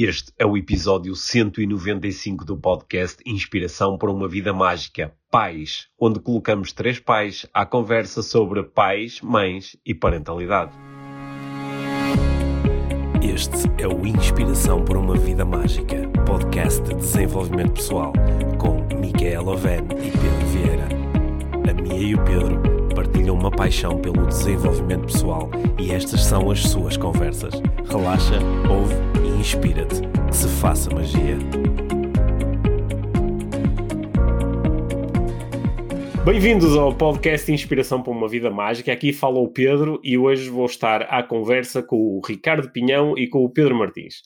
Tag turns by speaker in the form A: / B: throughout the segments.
A: Este é o episódio 195 do podcast Inspiração para uma Vida Mágica, Pais, onde colocamos três pais à conversa sobre pais, mães e parentalidade. Este é o Inspiração para uma Vida Mágica, podcast de desenvolvimento pessoal, com Micaela Oven e Pedro Vieira. A Mia e o Pedro partilham uma paixão pelo desenvolvimento pessoal e estas são as suas conversas. Relaxa, ouve e inspira-te. Que se faça magia. Bem-vindos ao podcast Inspiração para uma Vida Mágica. Aqui fala o Pedro e hoje vou estar à conversa com o Ricardo Pinhão e com o Pedro Martins.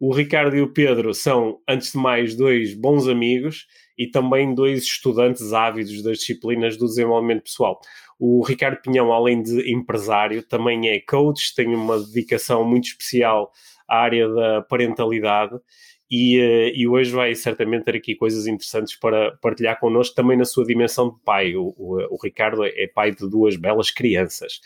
A: O Ricardo e o Pedro são, antes de mais, dois bons amigos e também dois estudantes ávidos das disciplinas do desenvolvimento pessoal. O Ricardo Pinhão, além de empresário, também é coach, tem uma dedicação muito especial à área da parentalidade e, uh, e, hoje vai certamente ter aqui coisas interessantes para partilhar connosco, também na sua dimensão de pai. O, o, o, Ricardo é pai de duas belas crianças.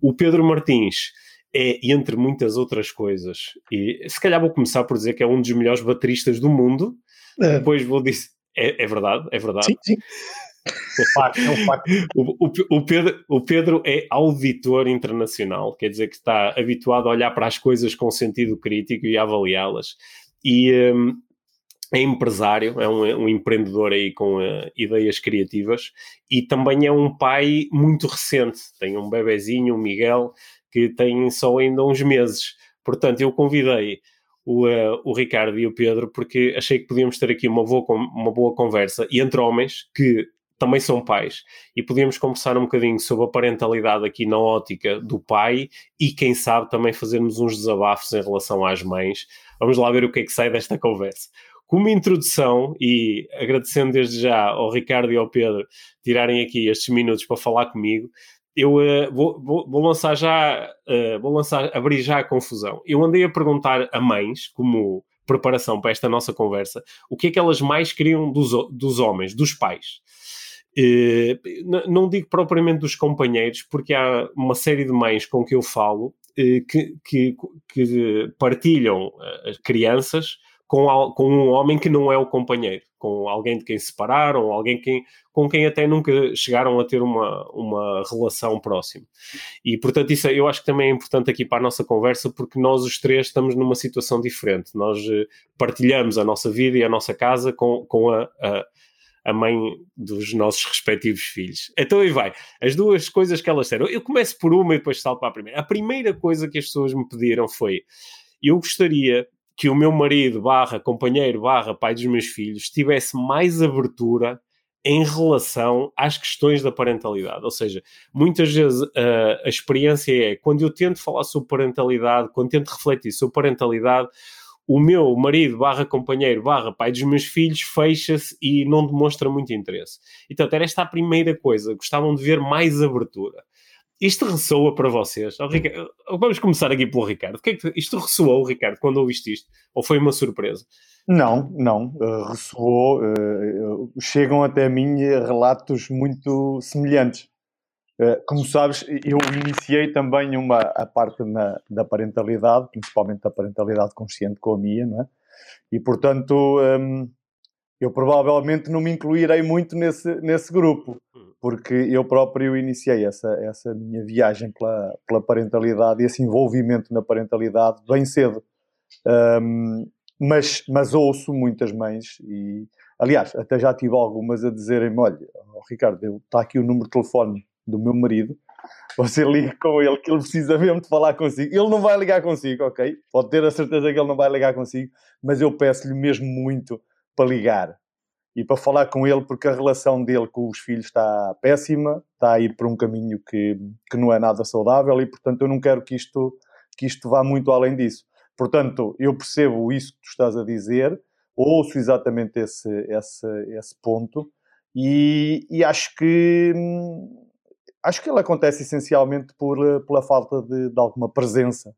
A: O Pedro Martins é, entre muitas outras coisas, e se calhar vou começar por dizer que é um dos melhores bateristas do mundo, é. depois vou dizer. É, é verdade, é verdade.
B: Sim, sim. É facto, é.
A: O, o, o, Pedro, o Pedro é auditor internacional, quer dizer que está habituado a olhar para as coisas com sentido crítico e avaliá-las. E um, é empresário, é um, um empreendedor aí com uh, ideias criativas e também é um pai muito recente. Tem um bebezinho, o Miguel, que tem só ainda uns meses. Portanto, eu convidei o, uh, o Ricardo e o Pedro porque achei que podíamos ter aqui uma boa, uma boa conversa e entre homens que também são pais e podíamos conversar um bocadinho sobre a parentalidade aqui na ótica do pai e quem sabe também fazermos uns desabafos em relação às mães. Vamos lá ver o que é que sai desta conversa. Como introdução e agradecendo desde já ao Ricardo e ao Pedro tirarem aqui estes minutos para falar comigo, eu uh, vou, vou, vou, lançar já, uh, vou lançar, abrir já a confusão. Eu andei a perguntar a mães, como preparação para esta nossa conversa, o que é que elas mais queriam dos, dos homens, dos pais. Eh, não digo propriamente dos companheiros, porque há uma série de mães com que eu falo eh, que, que, que partilham eh, as crianças com, com, um homem que não é o companheiro, com alguém de quem se separaram, alguém quem, com quem até nunca chegaram a ter uma, uma relação próxima. E, portanto, isso eu acho que também é importante aqui para a nossa conversa, porque nós os três estamos numa situação diferente. Nós partilhamos a nossa vida e a nossa casa com, com a, a a mãe dos nossos respectivos filhos. Então aí vai. As duas coisas que elas disseram. Eu começo por uma e depois salto para a primeira. A primeira coisa que as pessoas me pediram foi: eu gostaria que o meu marido, barra companheiro, barra pai dos meus filhos, tivesse mais abertura em relação às questões da parentalidade. Ou seja, muitas vezes uh, a experiência é quando eu tento falar sobre parentalidade, quando tento refletir sobre parentalidade, o meu marido barra companheiro barra pai dos meus filhos fecha-se e não demonstra muito interesse. Então, era esta a primeira coisa. Gostavam de ver mais abertura. Isto ressoa para vocês? Oh, Ricardo, vamos começar aqui pelo Ricardo. Que é que, isto ressoou, Ricardo, quando ouviste isto? Ou foi uma surpresa?
B: Não, não. Uh, ressoou. Uh, chegam até a mim relatos muito semelhantes. Eh, como sabes, eu iniciei também uma, a parte na, da parentalidade, principalmente a parentalidade consciente com a minha, não é? E, portanto, um, eu provavelmente não me incluirei muito nesse, nesse grupo, porque eu próprio iniciei essa, essa minha viagem pela, pela parentalidade e esse envolvimento na parentalidade bem cedo. Um, mas, mas ouço muitas mães e, aliás, até já tive algumas a dizerem-me, olha, oh, Ricardo, está aqui o número de telefone do meu marido, você liga com ele que ele precisa mesmo de falar consigo. Ele não vai ligar consigo, ok? Pode ter a certeza que ele não vai ligar consigo, mas eu peço-lhe mesmo muito para ligar e para falar com ele, porque a relação dele com os filhos está péssima, está a ir por um caminho que, que não é nada saudável e, portanto, eu não quero que isto, que isto vá muito além disso. Portanto, eu percebo isso que tu estás a dizer, ouço exatamente esse, esse, esse ponto e, e acho que hum, Acho que ele acontece essencialmente por, eh, pela falta de, de alguma presença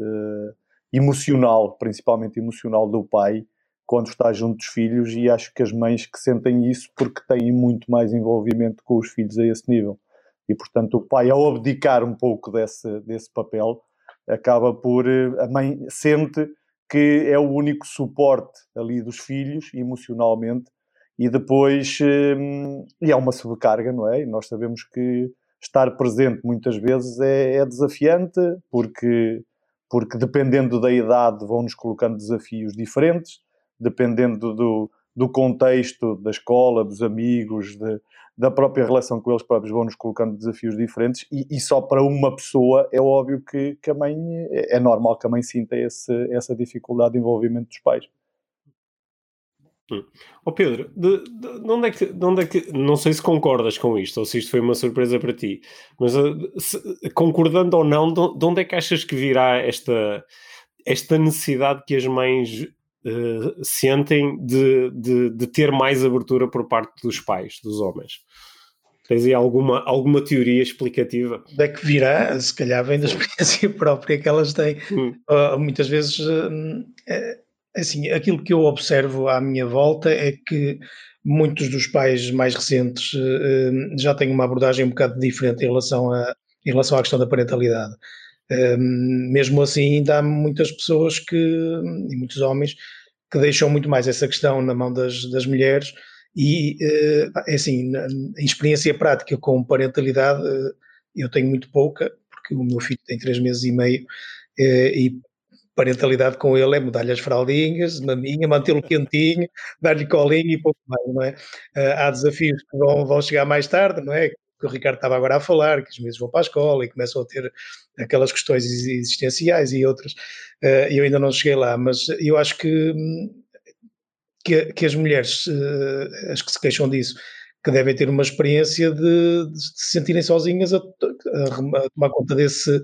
B: uh, emocional, principalmente emocional do pai, quando está junto dos filhos, e acho que as mães que sentem isso porque têm muito mais envolvimento com os filhos a esse nível. E portanto, o pai, ao abdicar um pouco desse, desse papel, acaba por. Eh, a mãe sente que é o único suporte ali dos filhos, emocionalmente, e depois, e é uma sobrecarga, não é? E nós sabemos que estar presente muitas vezes é, é desafiante, porque, porque dependendo da idade vão-nos colocando desafios diferentes, dependendo do, do contexto da escola, dos amigos, de, da própria relação com eles próprios, vão-nos colocando desafios diferentes e, e, só para uma pessoa é óbvio que, que a mãe, é, é normal que a mãe sinta esse, essa dificuldade de envolvimento dos pais.
A: Hum. Oh Pedro, de, de, de, onde é que, de onde é que, não sei se concordas com isto ou se isto foi uma surpresa para ti, mas uh, se, concordando ou não, de, onde é que achas que virá esta, esta necessidade que as mães uh, sentem de, de, de ter mais abertura por parte dos pais, dos homens? Tens aí alguma, alguma teoria explicativa?
C: Onde é que virá? Se calhar vem da experiência própria que elas têm. Hum. Uh, muitas vezes uh, assim, aquilo que eu observo à minha volta é que muitos dos pais mais recentes uh, já têm uma abordagem um bocado diferente em relação, a, em relação à questão da parentalidade. Uh, mesmo assim, ainda há muitas pessoas que, e muitos homens, que deixam muito mais essa questão na mão das, das mulheres e, uh, é assim, em experiência prática com parentalidade, eu tenho muito pouca, porque o meu filho tem três meses e meio, e parentalidade com ele é mudar-lhe as fraldinhas, na minha, mantê-lo quentinho, dar-lhe colinho e pouco mais, não é? Uh, há desafios que vão, vão chegar mais tarde, não é? Que o Ricardo estava agora a falar, que os meses vão para a escola e começam a ter aquelas questões existenciais e outras. Uh, eu ainda não cheguei lá, mas eu acho que, que, que as mulheres, uh, as que se queixam disso, que devem ter uma experiência de, de se sentirem sozinhas a, a, a tomar conta desse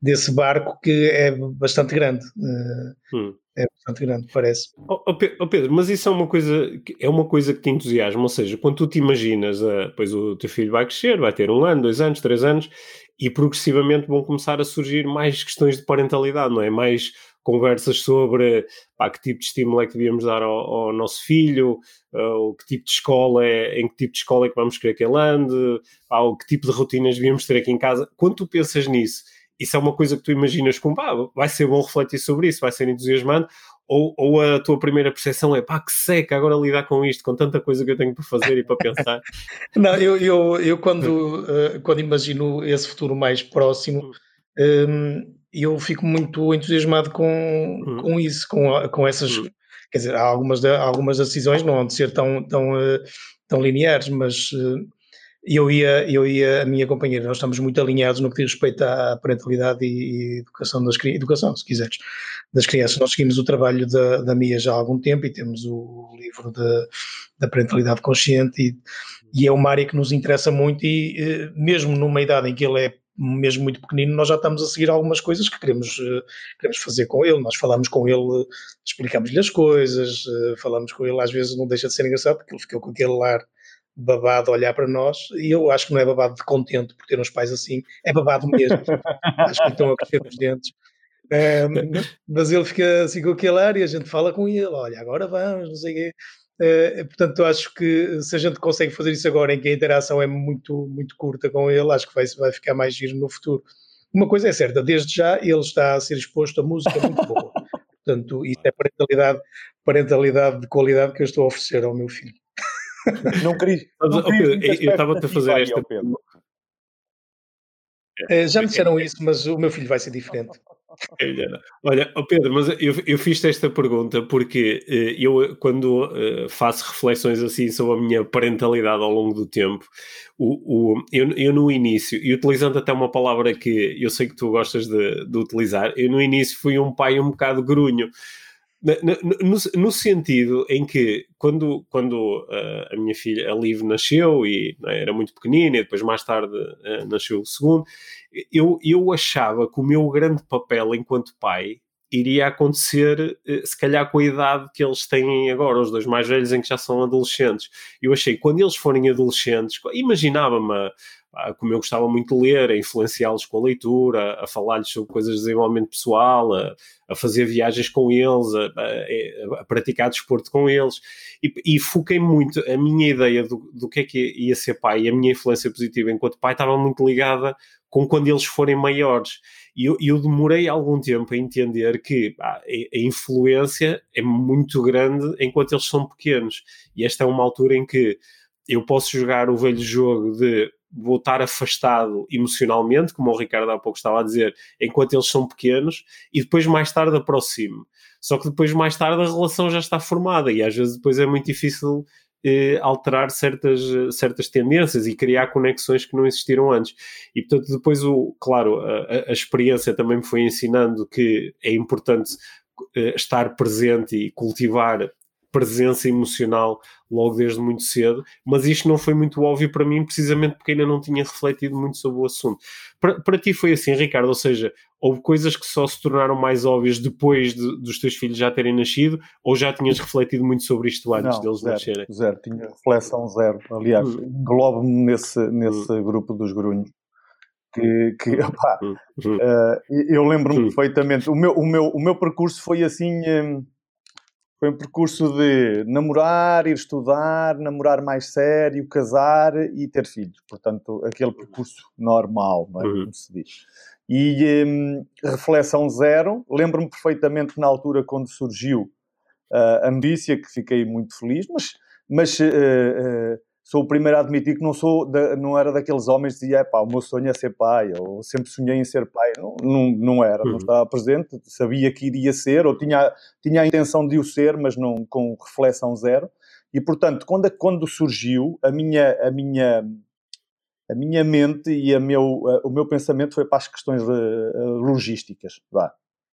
C: desse barco que é bastante grande. Eh, hum. É bastante grande, parece.
A: Oh, oh, Pedro, mas isso é uma coisa é uma coisa que te entusiasma, ou seja, quando tu te imaginas, uh, pois o teu filho vai crescer, vai ter um ano, dois anos, três anos, e progressivamente vão começar a surgir mais questões de parentalidade, não é? Mais conversas sobre pá, que tipo de estímulo é que devíamos dar ao, ao nosso filho, uh, que tipo de escola é, em que tipo de escola é que vamos querer que ele ande, pá, que tipo de rotinas devíamos ter aqui em casa. Quando tu pensas nisso, isso é uma coisa que tu imaginas como pá, vai ser bom refletir sobre isso, vai ser entusiasmante, ou, ou a tua primeira percepção é pá, que seca agora lidar com isto, com tanta coisa que eu tenho para fazer e para pensar?
C: Não, eu, eu, eu quando, uh, quando imagino esse futuro mais próximo, um, eu fico muito entusiasmado com, uhum. com isso, com, com essas. Uhum. Quer dizer, há algumas, algumas decisões não vão de ser tão, tão, uh, tão lineares, mas uh, eu ia, eu ia, a minha companheira, nós estamos muito alinhados no que diz respeito à parentalidade e, e educação das educação, se quiseres, das crianças. Nós seguimos o trabalho da, da Mia já há algum tempo e temos o livro de, da parentalidade consciente e, e, é uma área que nos interessa muito e eh, mesmo numa idade em que ele é mesmo muito pequenino, nós já estamos a seguir algumas coisas que queremos, eh, queremos fazer com ele. Nós falamos com ele, explicamos-lhe as coisas, eh, falamos com ele, às vezes não deixa de ser engraçado, porque ele ficou com aquele lar babado olhar para nós, e eu acho que não é babado de contente por ter uns pais assim, é babado mesmo. acho que estão a crescer os dentes. Mas ele fica assim com aquele ar e a gente fala com ele, olha, agora vamos, não sei o quê. Uh, portanto, eu acho que se a gente consegue fazer isso agora, em que a interação é muito, muito curta com ele, acho que vai, vai ficar mais giro no futuro. Uma coisa é certa, desde já ele está a ser exposto a música muito boa. Portanto, isso é parentalidade, parentalidade de qualidade que eu estou a oferecer ao meu filho.
B: Não queria.
A: Não Pedro, eu estava a fazer esta.
C: É, já me disseram isso, mas o meu filho vai ser diferente.
A: Olha, oh Pedro, mas eu, eu fiz esta pergunta porque eh, eu, quando uh, faço reflexões assim sobre a minha parentalidade ao longo do tempo, o, o, eu, eu no início, e utilizando até uma palavra que eu sei que tu gostas de, de utilizar, eu no início fui um pai um bocado grunho. No, no, sentido em que quando, quando uh, a minha filha, a Liv, nasceu e né, era muito pequenina e depois mais tarde uh, nasceu o segundo, eu, eu achava que o meu grande papel enquanto pai iria acontecer uh, se calhar com a idade que eles têm agora, os dois mais velhos em que já são adolescentes. Eu achei que quando eles forem adolescentes, imaginava-me como eu gostava muito de ler, a influenciá-los com a leitura, a falar-lhes sobre coisas de desenvolvimento pessoal, a, a fazer viagens com eles, a, a, a praticar desporto com eles. E, e foquei muito, a minha ideia do, do que é que ia ser pai e a minha influência positiva enquanto pai estava muito ligada com quando eles forem maiores. E eu, eu demorei algum tempo a entender que a influência é muito grande enquanto eles são pequenos. E esta é uma altura em que eu posso jogar o velho jogo de voltar afastado emocionalmente, como o Ricardo há pouco estava a dizer, enquanto eles são pequenos, e depois mais tarde aproximo. Só que depois mais tarde a relação já está formada e às vezes depois é muito difícil eh, alterar certas, certas tendências e criar conexões que não existiram antes. E portanto depois, o, claro, a, a experiência também me foi ensinando que é importante eh, estar presente e cultivar presença emocional logo desde muito cedo, mas isto não foi muito óbvio para mim, precisamente porque ainda não tinha refletido muito sobre o assunto. Para, para ti foi assim, Ricardo, ou seja, houve coisas que só se tornaram mais óbvias depois de, dos teus filhos já terem nascido, ou já tinhas refletido muito sobre isto antes não, deles
B: zero,
A: nascerem?
B: Zero, tinha reflexão zero. Aliás, hum. englobo-me nesse, nesse hum. grupo dos grunhos. Que, que opá, hum. uh, eu lembro-me hum. perfeitamente. O meu, o, meu, o meu percurso foi assim. Um, foi um percurso de namorar, ir estudar, namorar mais sério, casar e ter filhos. Portanto, aquele percurso normal, não é? Uhum. Como se diz. E um, reflexão zero. Lembro-me perfeitamente na altura quando surgiu uh, a notícia, que fiquei muito feliz, mas, mas uh, uh, sou o primeiro a admitir que não sou da, não era daqueles homens que dizia, pá, o meu sonho é ser pai, ou sempre sonhei em ser pai. Não, não, não era, uhum. não estava presente, sabia que iria ser, ou tinha, tinha a intenção de o ser, mas não com reflexão zero. E, portanto, quando, quando surgiu, a minha, a minha, a minha mente e a meu, o meu pensamento foi para as questões logísticas. Vá.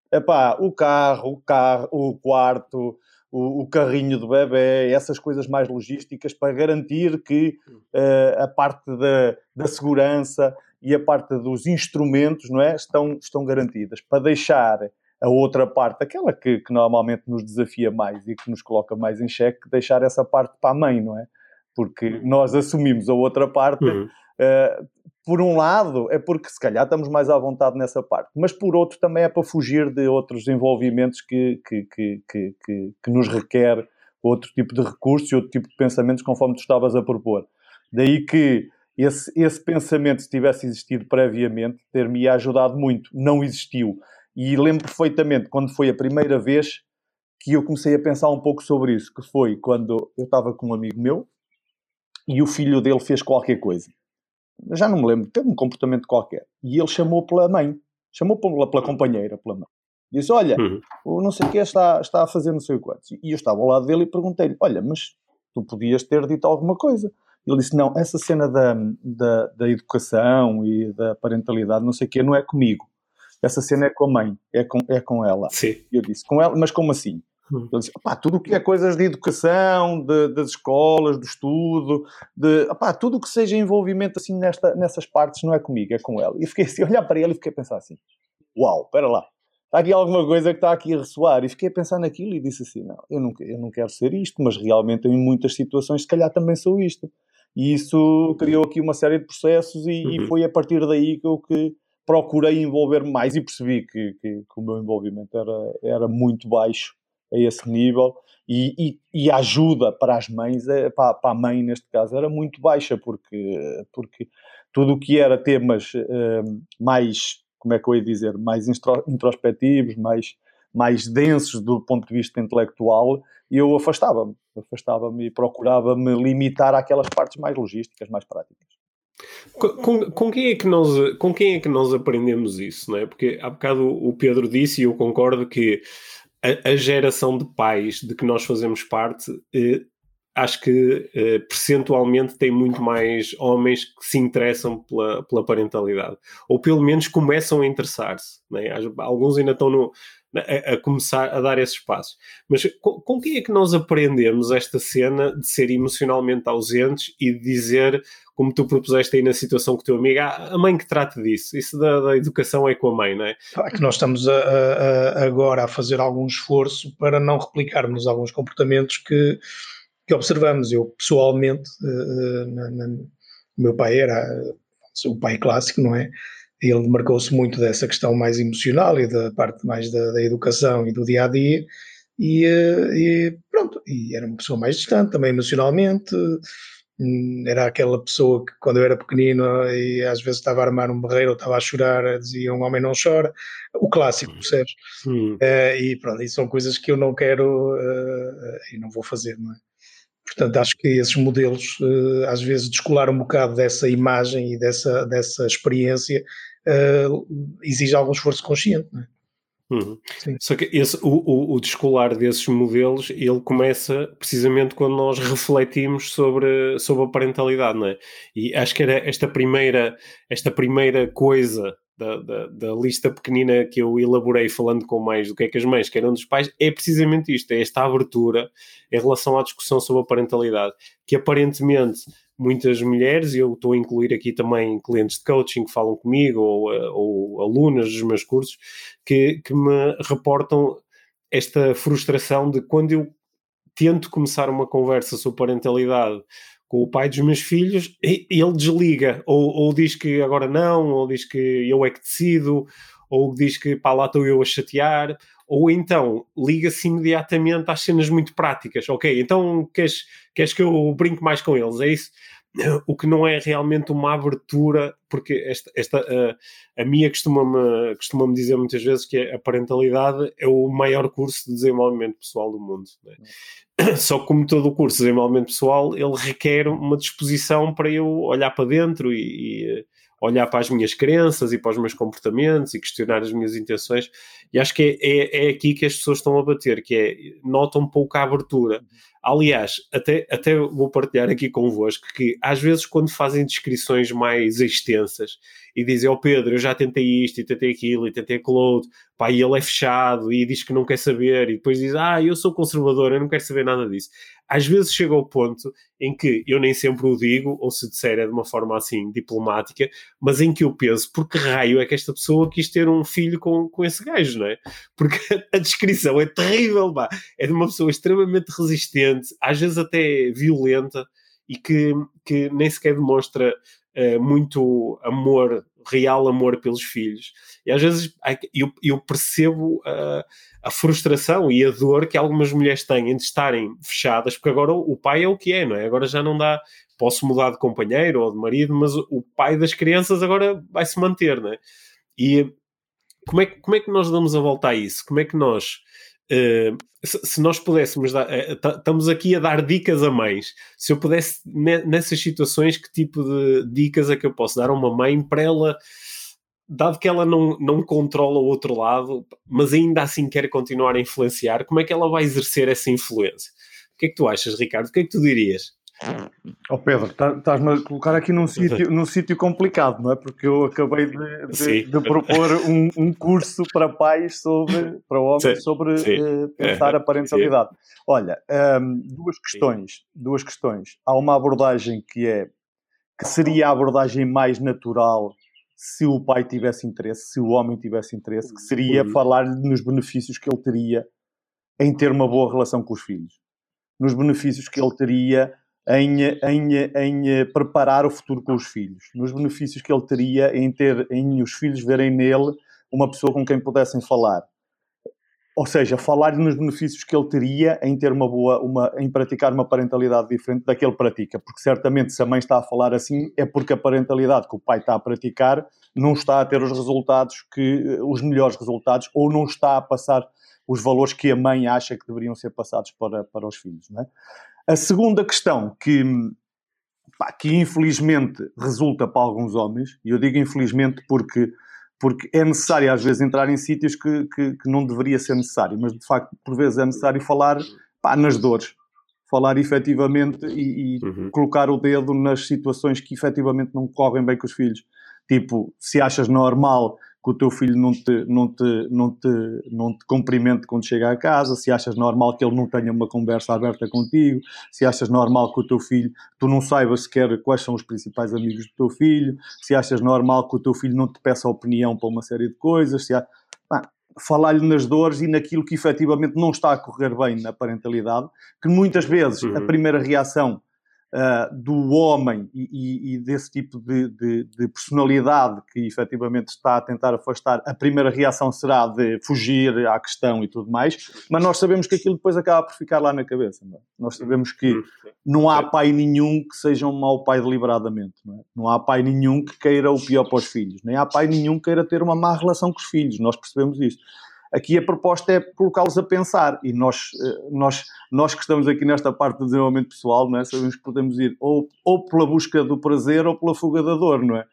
B: Epá, o carro, o carro, o quarto, o, o, carrinho do bebê, essas coisas mais logísticas para garantir que uh, a parte da, da segurança e a parte dos instrumentos não é, estão, estão garantidas, para deixar a outra parte, aquela que, que, normalmente nos desafia mais e que nos coloca mais em xeque, deixar essa parte para a mãe, não é? Porque nós assumimos a outra parte uhum. uh, por um lado, é porque se calhar estamos mais à vontade nessa parte, mas por outro também é para fugir de outros envolvimentos que, que, que, que, que nos requer outro tipo de recursos e outro tipo de pensamentos, conforme tu estavas a propor. Daí que esse, esse pensamento, se tivesse existido previamente, ter-me ajudado muito. Não existiu. E lembro perfeitamente quando foi a primeira vez que eu comecei a pensar um pouco sobre isso, que foi quando eu estava com um amigo meu e o filho dele fez qualquer coisa já não me lembro, teve um comportamento qualquer. E ele chamou pela mãe, chamou pela, pela companheira, pela mãe. Disse: Olha, uhum. o não sei o que está, está a fazer não sei o quanto. E eu estava ao lado dele e perguntei-lhe: Olha, mas tu podias ter dito alguma coisa. Ele disse: Não, essa cena da, da, da educação e da parentalidade, não sei o que, não é comigo. Essa cena é com a mãe, é com, é com ela.
A: Sim.
B: E eu disse: Com ela, mas como assim? Hum. Ele disse, tudo o que é coisas de educação, de, das escolas, do estudo, de, opá, tudo o que seja envolvimento assim nesta, nessas partes não é comigo, é com ela. E fiquei assim, olhar para ele e fiquei a pensar assim, uau, espera lá, está aqui alguma coisa que está aqui a ressoar. E fiquei a pensar naquilo e disse assim, não, eu não, eu não quero ser isto, mas realmente em muitas situações se calhar também sou isto. E isso criou aqui uma série de processos e, uhum. e foi a partir daí que eu que procurei envolver mais e percebi que, que, que o meu envolvimento era, era muito baixo a esse nível e, e, e, a ajuda para as mães, é, para, para, a mãe neste caso, era muito baixa, porque, porque tudo o que era temas uh, mais, como é que eu ia dizer, mais introspectivos, mais, mais densos do ponto de vista intelectual, eu afastava-me, afastava-me e procurava-me limitar àquelas partes mais logísticas, mais práticas.
A: Com, com, quem é que nós, com quem é que nós aprendemos isso, não é? Porque há bocado o Pedro disse, e eu concordo que a, a, geração de pais de que nós fazemos parte, eh, acho que eh, percentualmente tem muito mais homens que se interessam pela, pela parentalidade, ou pelo menos começam a interessar-se. Né? Alguns ainda estão no, a, a, começar a dar esses passos. Mas com, com quem é que nós aprendemos esta cena de ser emocionalmente ausentes e de dizer como tu propuseste aí na situação com o teu amigo, ah, a mãe que trate disso, isso da, da educação é com a mãe, não é?
C: Claro que nós estamos a, a, agora a fazer algum esforço para não replicarmos alguns comportamentos que, que observamos. Eu, pessoalmente, uh, na, na, meu pai era o pai clássico, não é? Ele marcou-se muito dessa questão mais emocional e da parte mais da, da educação e do dia a dia. E, e, pronto, e era uma pessoa mais distante também emocionalmente, hum, era aquela pessoa que quando eu era pequenino e às vezes estava a armar um berreiro ou estava a chorar, dizia um homem não chora, o clássico, percebes? Uh, e pronto, e são coisas que eu não quero uh, e não vou fazer, não é? Portanto, acho que esses modelos uh, às vezes descolar um bocado dessa imagem e dessa, dessa experiência exige algum esforço consciente, não é?
A: Uhum. Só que esse, o, o, o, descolar desses modelos, ele começa precisamente quando nós refletimos sobre, sobre a parentalidade, não é? E acho que era esta primeira, esta primeira coisa da, da, da, lista pequenina que eu elaborei falando com mais do que é que as mães querem dos pais, é precisamente isto, é esta abertura em relação à discussão sobre a parentalidade, que aparentemente muitas mulheres, e eu estou a incluir aqui também clientes de coaching que falam comigo, ou, eh, ou alunas dos meus cursos, que, que me reportam esta frustração de quando eu tento começar uma conversa sobre parentalidade com o pai dos meus filhos, ele desliga, ou, ou diz que agora não, ou diz que eu é que decido, ou diz que pá, lá estou eu a chatear, ou então liga-se imediatamente às cenas muito práticas. Ok, então queres, queres que eu brinque mais com eles? É isso? O que não é realmente uma abertura, porque esta, esta a, a minha costuma-me costuma dizer muitas vezes que a parentalidade é o maior curso de desenvolvimento pessoal do mundo. É? Só que, como todo o curso de desenvolvimento pessoal, ele requer uma disposição para eu olhar para dentro e, e olhar para as minhas crenças e para os meus comportamentos e questionar as minhas intenções. E acho que é, é, é aqui que as pessoas estão a bater, que é, notam um pouco a abertura. Aliás, até, até vou partilhar aqui convosco que às vezes quando fazem descrições mais extensas e dizem, ó oh Pedro, eu já tentei isto e tentei aquilo e tentei aquilo outro, pá, e ele é fechado e diz que não quer saber e depois diz, ah, eu sou conservador, eu não quero saber nada disso às vezes chega ao ponto em que eu nem sempre o digo, ou se disser é de uma forma assim diplomática, mas em que eu penso, por que raio é que esta pessoa quis ter um filho com, com esse gajo, não é? Porque a descrição é terrível, pá. é de uma pessoa extremamente resistente, às vezes até violenta, e que, que nem sequer demonstra uh, muito amor, real amor pelos filhos. E às vezes eu, eu percebo uh, a frustração e a dor que algumas mulheres têm de estarem fechadas, porque agora o pai é o que é, não é? Agora já não dá, posso mudar de companheiro ou de marido, mas o pai das crianças agora vai se manter, não é? E como é, como é que nós damos a volta a isso? Como é que nós, uh, se, nós pudéssemos dar, uh, estamos aqui a dar dicas a mães, se eu pudesse, nessas situações, que tipo de dicas é que eu posso dar a uma mãe para ela dado que ela não, não controla o outro lado, mas ainda assim quer continuar a influenciar, como é que ela vai exercer essa influência? O que é que tu achas, Ricardo? O que é que tu dirias?
B: Oh Pedro, tá, estás-me a colocar aqui num sítio, num sítio complicado, não é? Porque eu acabei de, de, de propor um, um, curso para pais sobre, para homens, sobre uh, pensar a parentalidade. Sim. Olha, um, duas questões, duas questões. Há uma abordagem que é que seria a abordagem mais natural se o pai tivesse interesse, se o homem tivesse interesse, que seria uhum. falar-lhe nos benefícios que ele teria em ter uma boa relação com os filhos, nos benefícios que ele teria em, em, em preparar o futuro com os filhos, nos benefícios que ele teria em ter em os filhos verem nele uma pessoa com quem pudessem falar. Ou seja, falar-lhe nos benefícios que ele teria em ter uma boa, uma, em praticar uma parentalidade diferente da que ele pratica. Porque certamente se a mãe está a falar assim, é porque a parentalidade que o pai está a praticar não está a ter os resultados que, os melhores resultados, ou não está a passar os valores que a mãe acha que deveriam ser passados para, para os filhos. É? A segunda questão que, pá, que infelizmente resulta para alguns homens, e eu digo infelizmente porque porque é necessário às vezes entrar em sítios que, que, que, não deveria ser necessário, mas de facto por vezes é necessário falar pá, nas dores, falar efetivamente e, e uhum. colocar o dedo nas situações que efetivamente não correm bem com os filhos. Tipo, se achas normal que o teu filho não te, não te, não te, não te cumprimente quando chega a casa, se achas normal que ele não tenha uma conversa aberta contigo, se achas normal que o teu filho, tu não saibas sequer quais são os principais amigos do teu filho, se achas normal que o teu filho não te peça opinião para uma série de coisas, se há... falar-lhe nas dores e naquilo que efetivamente não está a correr bem na parentalidade, que muitas vezes uhum. a primeira reação uh, do homem e, e, desse tipo de, de, de, personalidade que efetivamente está a tentar afastar, a primeira reação será de fugir à questão e tudo mais, mas nós sabemos que aquilo depois acaba por ficar lá na cabeça. É? Nós sabemos que hum, não há pai nenhum que seja um mau pai deliberadamente. Não, é? não há pai nenhum que queira o pior para os filhos, nem há pai nenhum que queira ter uma má relação com os filhos. Nós percebemos isso. Aqui a proposta é colocá-los a pensar e nós, eh, nós, nós que estamos aqui nesta parte do desenvolvimento pessoal, não é? sabemos que podemos ir ou, ou pela busca do prazer ou pela fuga da dor, não é?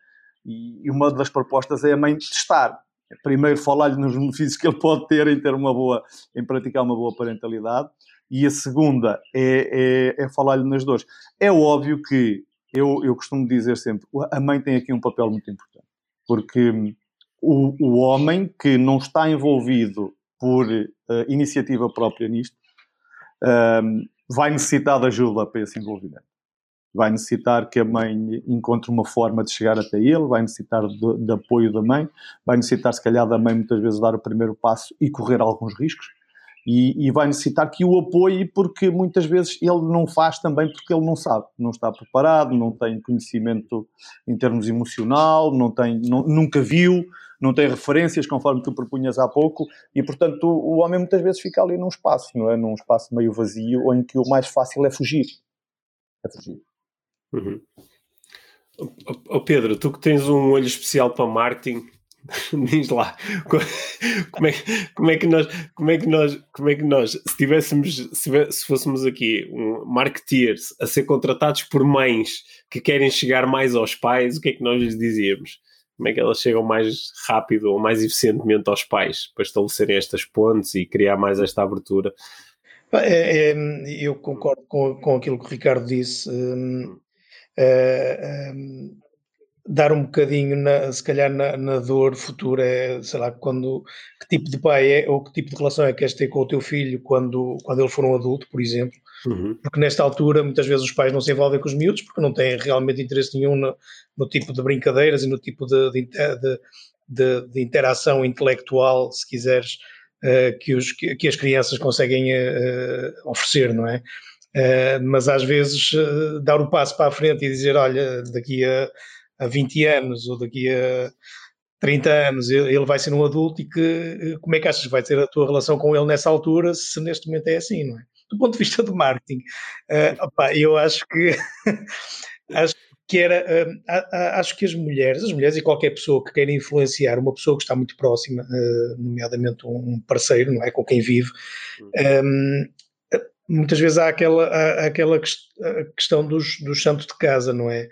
B: E, uma das propostas é a mãe testar. Primeiro falar-lhe nos benefícios que ele pode ter em ter uma boa, em praticar uma boa parentalidade e a segunda é, é, é falar-lhe nas dores. É óbvio que eu, eu costumo dizer sempre, a mãe tem aqui um papel muito importante, porque o, o homem que não está envolvido por uh, iniciativa própria nisto uh, vai necessitar de ajuda para esse envolvimento. Vai necessitar que a mãe encontre uma forma de chegar até ele, vai necessitar de, de apoio da mãe, vai necessitar, se calhar, da mãe muitas vezes dar o primeiro passo e correr alguns riscos e, e, vai necessitar que o apoie porque muitas vezes ele não faz também porque ele não sabe, não está preparado, não tem conhecimento em termos emocional, não tem, não, nunca viu, não tem referências conforme tu propunhas há pouco e portanto o, o homem muitas vezes fica ali num espaço, não é? Num espaço meio vazio em que o mais fácil é fugir. É fugir.
A: Uhum. Oh, Pedro, tu que tens um olho especial para marketing, Diz lá, como é, como é que nós, como é que nós, como é que nós, se tivéssemos, se, se fôssemos aqui um marketeers a ser contratados por mães que querem chegar mais aos pais, o que é que nós lhes dizíamos? Como é que elas chegam mais rápido ou mais eficientemente aos pais para estabelecerem estas pontes e criar mais esta abertura?
C: É, é, eu concordo com, com aquilo que o Ricardo disse. Hum, é, hum, dar um bocadinho, na, se calhar, na, na, dor futura, é, sei lá, quando, que tipo de pai é, ou que tipo de relação é que queres ter com o teu filho quando, quando ele for um adulto, por exemplo. Uhum. Porque nesta altura, muitas vezes os pais não se envolvem com os miúdos porque não têm realmente interesse nenhum no, no tipo de brincadeiras e no tipo de, de, de, de interação intelectual, se quiseres, uh, que, os, que, que, as crianças conseguem uh, oferecer, não é? Uh, mas às vezes dar o passo para a frente e dizer, olha, daqui a a 20 anos ou daqui a 30 anos ele vai ser um adulto e que como é que achas que vai ser a tua relação com ele nessa altura se neste momento é assim, não é? Do ponto de vista do marketing, uh, opa, eu acho que acho que era uh, acho que as mulheres, as mulheres e qualquer pessoa que queira influenciar uma pessoa que está muito próxima, uh, nomeadamente um parceiro, não é, com quem vive, um, muitas vezes há aquela, há aquela questão dos, dos santos de casa, não é?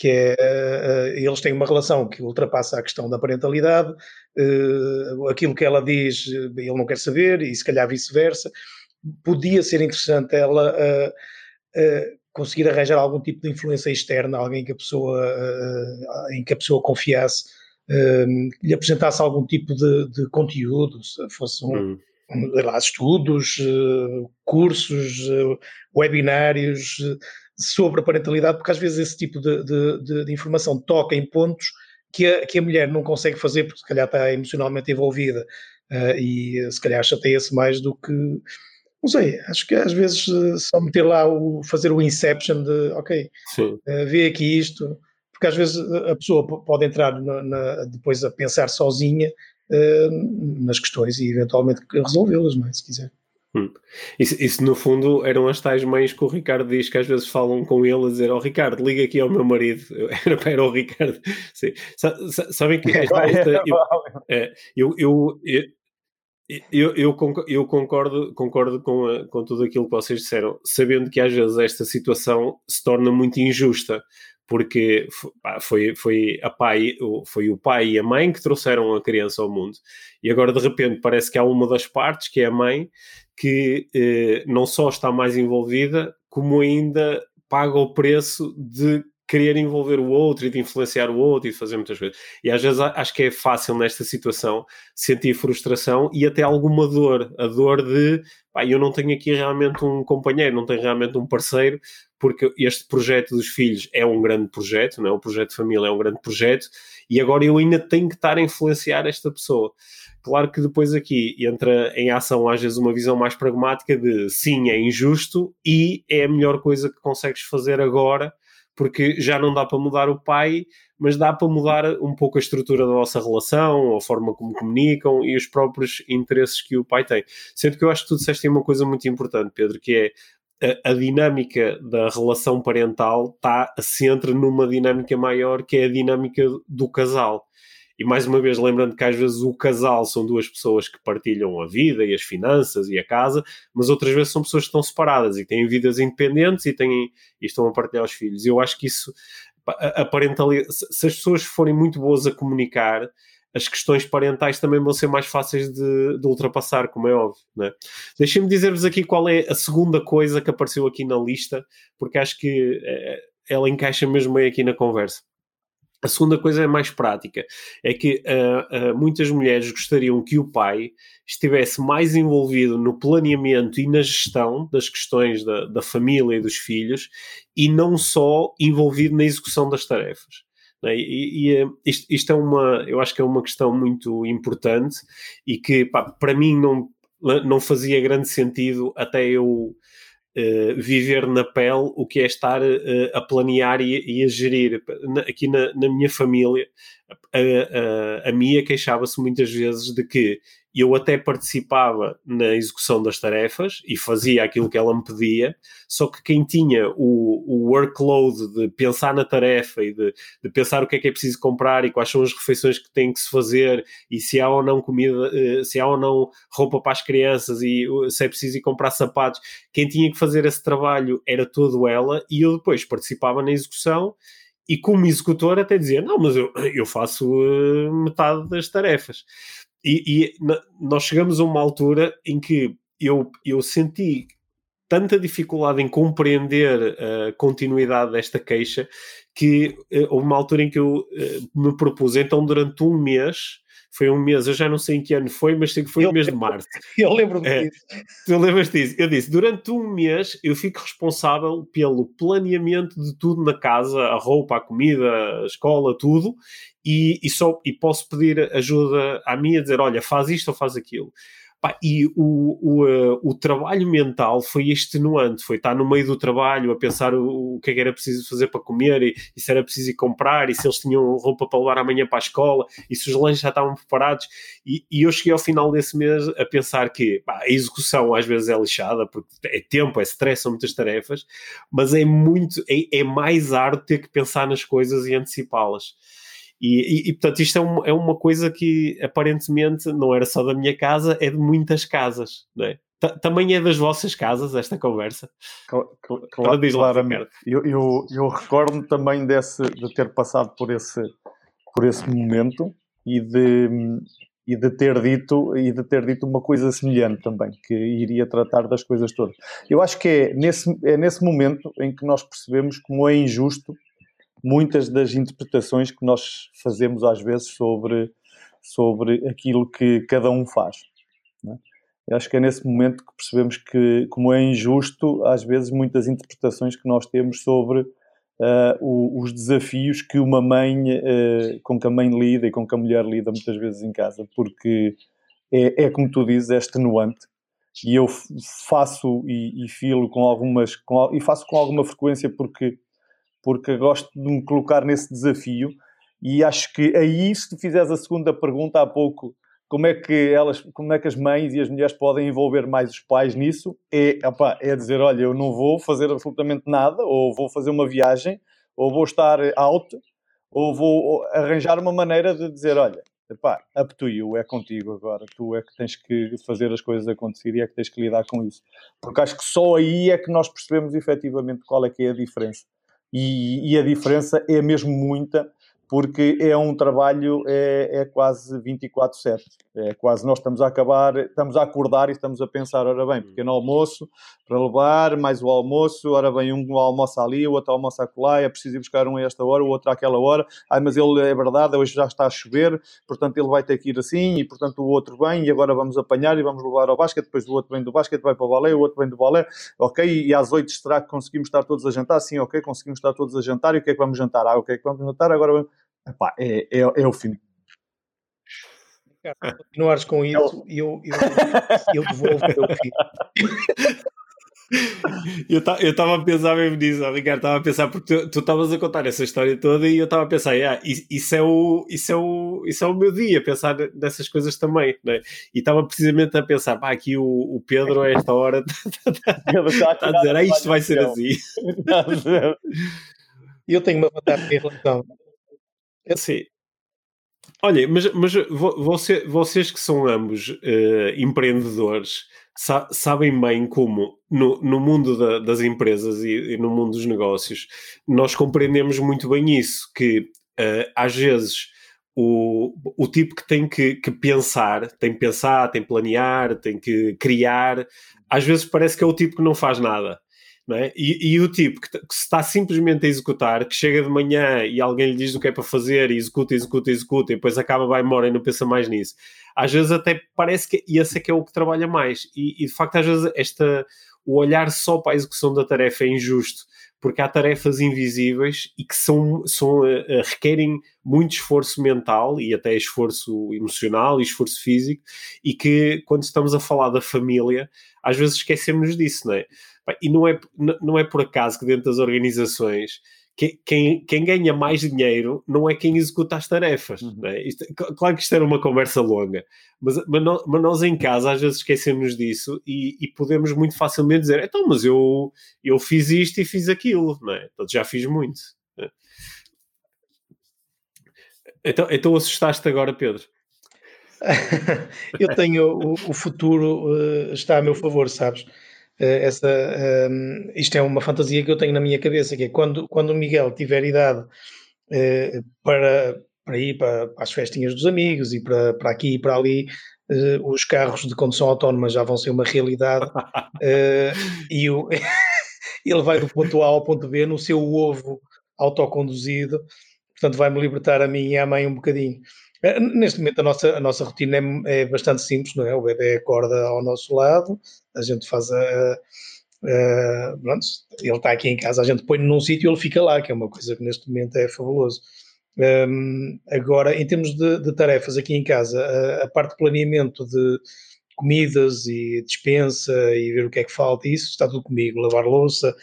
C: Que é, uh, eles têm uma relação que ultrapassa a questão da parentalidade, uh, aquilo que ela diz ele não quer saber e se calhar vice-versa. Podia ser interessante ela conseguir arranjar algum tipo de influência externa, alguém que a pessoa, em que a pessoa confiasse, lhe apresentasse algum tipo de, de conteúdo, se fosse um, hum. um lá, estudos, cursos, webinários, sobre a parentalidade, porque às vezes esse tipo de, de, de informação toca em pontos que a, que a mulher não consegue fazer porque se calhar está emocionalmente envolvida uh, e se calhar chateia-se mais do que não sei, acho que às vezes uh, só meter lá o fazer o inception de ok, uh, vê aqui isto, porque às vezes a pessoa pode entrar na, na, depois a pensar sozinha nas questões e eventualmente resolvê-las, não é? Se quiser.
A: Hum. Isso, isso, no fundo eram as tais mães que o Ricardo diz que às vezes falam com ele a dizer: Ó oh, Ricardo, liga aqui ao meu marido. Era para o Ricardo. Sim. Sabem que esta, esta, é, eu, eu, eu, eu, eu, eu, concordo, concordo com, a, com tudo aquilo que vocês disseram, sabendo que às vezes esta situação se torna muito injusta, porque foi, foi, a pai, foi o pai e a mãe que trouxeram a criança ao mundo. E agora, de repente, parece que há uma das partes, que é a mãe, que eh, não só está mais envolvida, como ainda paga o preço de querer envolver o outro e de influenciar o outro e de fazer muitas coisas. E às vezes acho que é fácil nesta situação sentir frustração e até alguma dor, a dor de pá, eu não tenho aqui realmente um companheiro, não tenho realmente um parceiro, porque este projeto dos filhos é um grande projeto, não é? o projeto de família é um grande projeto, e agora eu ainda tenho que estar a influenciar esta pessoa. Claro que depois aqui entra em ação às vezes uma visão mais pragmática de sim, é injusto e é a melhor coisa que consegues fazer agora, porque já não dá para mudar o pai, mas dá para mudar um pouco a estrutura da vossa relação, a forma como comunicam e os próprios interesses que o pai tem. Sendo que eu acho que tu disseste uma coisa muito importante, Pedro, que é a, a dinâmica da relação parental está assente numa dinâmica maior que é a dinâmica do casal. E mais uma vez, lembrando que às vezes o casal são duas pessoas que partilham a vida e as finanças e a casa, mas outras vezes são pessoas que estão separadas e têm vidas independentes e, têm, e estão a partilhar os filhos. Eu acho que isso, se as pessoas forem muito boas a comunicar, as questões parentais também vão ser mais fáceis de, de ultrapassar, como é óbvio. Né? Deixem-me dizer-vos aqui qual é a segunda coisa que apareceu aqui na lista, porque acho que é, ela encaixa mesmo bem aqui na conversa. A segunda coisa é mais prática, é que uh, uh, muitas mulheres gostariam que o pai estivesse mais envolvido no planeamento e na gestão das questões da, da família e dos filhos e não só envolvido na execução das tarefas. Né? E, e isto, isto, é uma, eu acho que é uma questão muito importante e que pá, para mim não, não fazia grande sentido até eu Uh, viver na pele o que é estar uh, a planear e, e a gerir. Na, aqui na, na, minha família, a, a, a Mia queixava-se muitas vezes de que eu até participava na execução das tarefas e fazia aquilo que ela me pedia, só que quem tinha o, o workload de pensar na tarefa e de, de, pensar o que é que é preciso comprar e quais são as refeições que têm que se fazer e se há ou não comida, eh, se há ou não roupa para as crianças e se é preciso ir comprar sapatos, quem tinha que fazer esse trabalho era todo ela e eu depois participava na execução e como executor até dizia, não, mas eu, eu faço uh, metade das tarefas. E, e nós chegamos a uma altura em que eu, eu senti tanta dificuldade em compreender a continuidade desta queixa que uh, houve uma altura em que eu uh, me propus, então durante um mês foi um mês, eu já não sei em que ano foi, mas sei que foi o mês de março.
C: Eu lembro-me é, disso.
A: Tu lembras disso? Eu disse, durante um mês eu fico responsável pelo planeamento de tudo na casa, a roupa, a comida, a escola, tudo, e, e, só, e posso pedir ajuda à minha, dizer, olha, faz isto ou faz aquilo. E o, o, uh, o trabalho mental foi extenuante, foi estar no meio do trabalho a pensar o, o que, é que era preciso fazer para comer e, e, se era preciso ir comprar e se eles tinham roupa para levar amanhã para a escola e se os lanches já estavam preparados. E, e eu cheguei ao final desse mês a pensar que pá, a execução às vezes é lixada porque é tempo, é stress, são muitas tarefas, mas é muito, é, é mais árduo ter que pensar nas coisas e antecipá-las. E, e, e, portanto, isto é, um, é, uma coisa que aparentemente não era só da minha casa, é de muitas casas, não é? Também é das vossas casas esta conversa?
B: Claro, claro claramente. Eu, eu, eu recordo também desse, de ter passado por esse, por esse momento e de, e de ter dito e de ter dito uma coisa semelhante também, que iria tratar das coisas todas. Eu acho que é nesse, é nesse momento em que nós percebemos como é injusto muitas das interpretações que nós fazemos às vezes sobre, sobre aquilo que cada um faz. Né? Eu acho que é nesse momento que percebemos que, como é injusto, às vezes, muitas interpretações que nós temos sobre uh, o, os desafios que uma mãe, uh, com que a mãe lida e com que a mulher lida muitas vezes em casa, porque é, é como tu dizes, é extenuante. E eu faço e, e filo com algumas, com, e faço com alguma frequência porque porque gosto de me colocar nesse desafio e acho que aí, se tu fizeres a segunda pergunta há pouco, como é que elas, como é que as mães e as mulheres podem envolver mais os pais nisso? É, opa, é dizer, olha, eu não vou fazer absolutamente nada, ou vou fazer uma viagem, ou vou estar out, ou vou arranjar uma maneira de dizer, olha, epá, up to you, é contigo agora, tu é que tens que fazer as coisas acontecer e é que tens que lidar com isso. Porque acho que só aí é que nós percebemos efetivamente qual é que é a diferença e, e, a diferença é mesmo muita, porque é um trabalho, é, é quase 24-7. É quase nós estamos a acabar, estamos a acordar e estamos a pensar, ora bem, pequeno almoço para levar, mais o almoço, ora bem, um almoça ali, o outro almoça acolá, é preciso ir buscar um a esta hora, o outro àquela hora, ai, mas ele é verdade, hoje já está a chover, portanto ele vai ter que ir assim, e portanto o outro vem, e agora vamos apanhar e vamos levar ao basquete, depois o outro vem do basquete, vai para o balé, o outro vem do balé, ok, e às oito será que conseguimos estar todos a jantar? Sim, ok, conseguimos estar todos a jantar, e o que é que vamos jantar? Ah, o que é que vamos jantar? Agora vamos Epá, é, é, é o fim.
C: Ricardo, continuares com é isso, eu, eu, eu devolvo o teu filho.
A: Eu estava a pensar mesmo nisso, Ricardo, estava a pensar, porque tu estavas a contar essa história toda e eu estava a pensar, yeah, isso, é o, isso, é o, isso é o meu dia, pensar nessas coisas também, né? e estava precisamente a pensar, pá, aqui o, o Pedro a esta hora está, a dizer, ah, isto vai ser assim.
C: Eu tenho uma vantagem em relação
A: Sim. Olha, mas, mas você, vocês que são ambos uh, empreendedores sa sabem bem como no, no mundo da, das empresas e, e, no mundo dos negócios nós compreendemos muito bem isso, que uh, às vezes o, o tipo que tem que, que pensar, tem que pensar, tem que planear, tem que criar, às vezes parece que é o tipo que não faz nada. É? E, e, o tipo que, que, está simplesmente a executar, que chega de manhã e alguém lhe diz o que é para fazer e executa, executa, executa, e depois acaba, vai embora e não pensa mais nisso. Às vezes até parece que esse é que é o que trabalha mais. E, e de facto, às vezes, esta, o olhar só para a execução da tarefa é injusto, porque há tarefas invisíveis e que são, são, uh, requerem muito esforço mental e até esforço emocional e esforço físico, e que quando estamos a falar da família, às vezes esquecemos disso, não é? E não é, não é por acaso que dentro das organizações quem, quem, ganha mais dinheiro não é quem executa as tarefas. Uhum. É? Isto, claro que isto era uma conversa longa, mas, mas, nós, mas nós em casa às vezes esquecemos disso e, e, podemos muito facilmente dizer: então, mas eu, eu fiz isto e fiz aquilo, não é? Então, já fiz muito. É? Então, então assustaste agora, Pedro.
C: eu tenho o, o futuro uh, está a meu favor, sabes? Eh, essa, um, ehm, isto é uma fantasia que eu tenho na minha cabeça, que é quando, quando o Miguel tiver idade uh, para, para ir para, para, as festinhas dos amigos e para, para aqui e para ali, uh, os carros de condução autónoma já vão ser uma realidade uh, e o, ele vai do ponto A ao ponto B no seu ovo autoconduzido, portanto vai-me libertar a mim e à mãe um bocadinho. Neste momento a nossa, a nossa rotina é, é, bastante simples, não é? O bebê acorda ao nosso lado, a gente faz a pronto, ele está aqui em casa, a gente põe num sítio e ele fica lá, que é uma coisa que neste momento é fabuloso. Um, agora, em termos de, de, tarefas aqui em casa, a, a, parte de planeamento de comidas e dispensa e ver o que é que falta, isso está tudo comigo, lavar louça.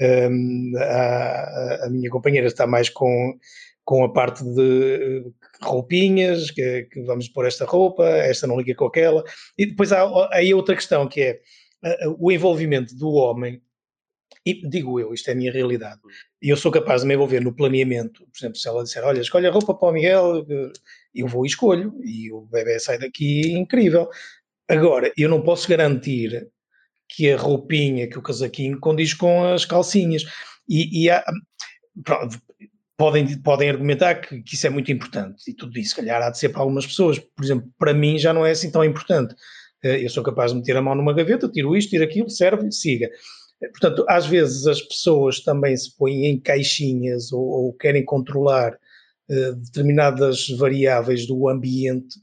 C: Um, a, a minha companheira está mais com com a parte de roupinhas, que, que, vamos pôr esta roupa, esta não liga com aquela. E depois há aí outra questão que é o envolvimento do homem, e digo eu, isto é a minha realidade, e eu sou capaz de me envolver no planeamento, por exemplo, se ela disser, olha, escolhe a roupa para o Miguel, eu vou e escolho, e o bebê sai daqui incrível. Agora, eu não posso garantir que a roupinha, que o casaquinho condiz com as calcinhas. E, e há, pronto, podem, podem argumentar que, que, isso é muito importante e tudo isso, se calhar, há de ser para algumas pessoas. Por exemplo, para mim já não é assim tão importante. Eh, eu sou capaz de meter a mão numa gaveta, tiro isto, tiro aquilo, serve, siga. Eh, portanto, às vezes as pessoas também se põem em caixinhas ou, ou querem controlar uh, determinadas variáveis do ambiente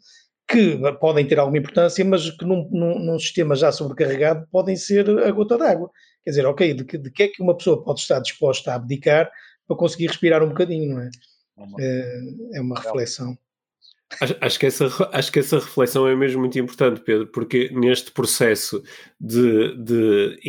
C: que podem ter alguma importância, mas que num, num, num sistema já sobrecarregado podem ser a gota d'água. Quer dizer, ok, de que, de que é que uma pessoa pode estar disposta a abdicar para conseguir respirar um bocadinho, não é? É, é uma reflexão.
A: Acho, acho, que essa, acho que essa reflexão é mesmo muito importante, Pedro, porque neste processo de, de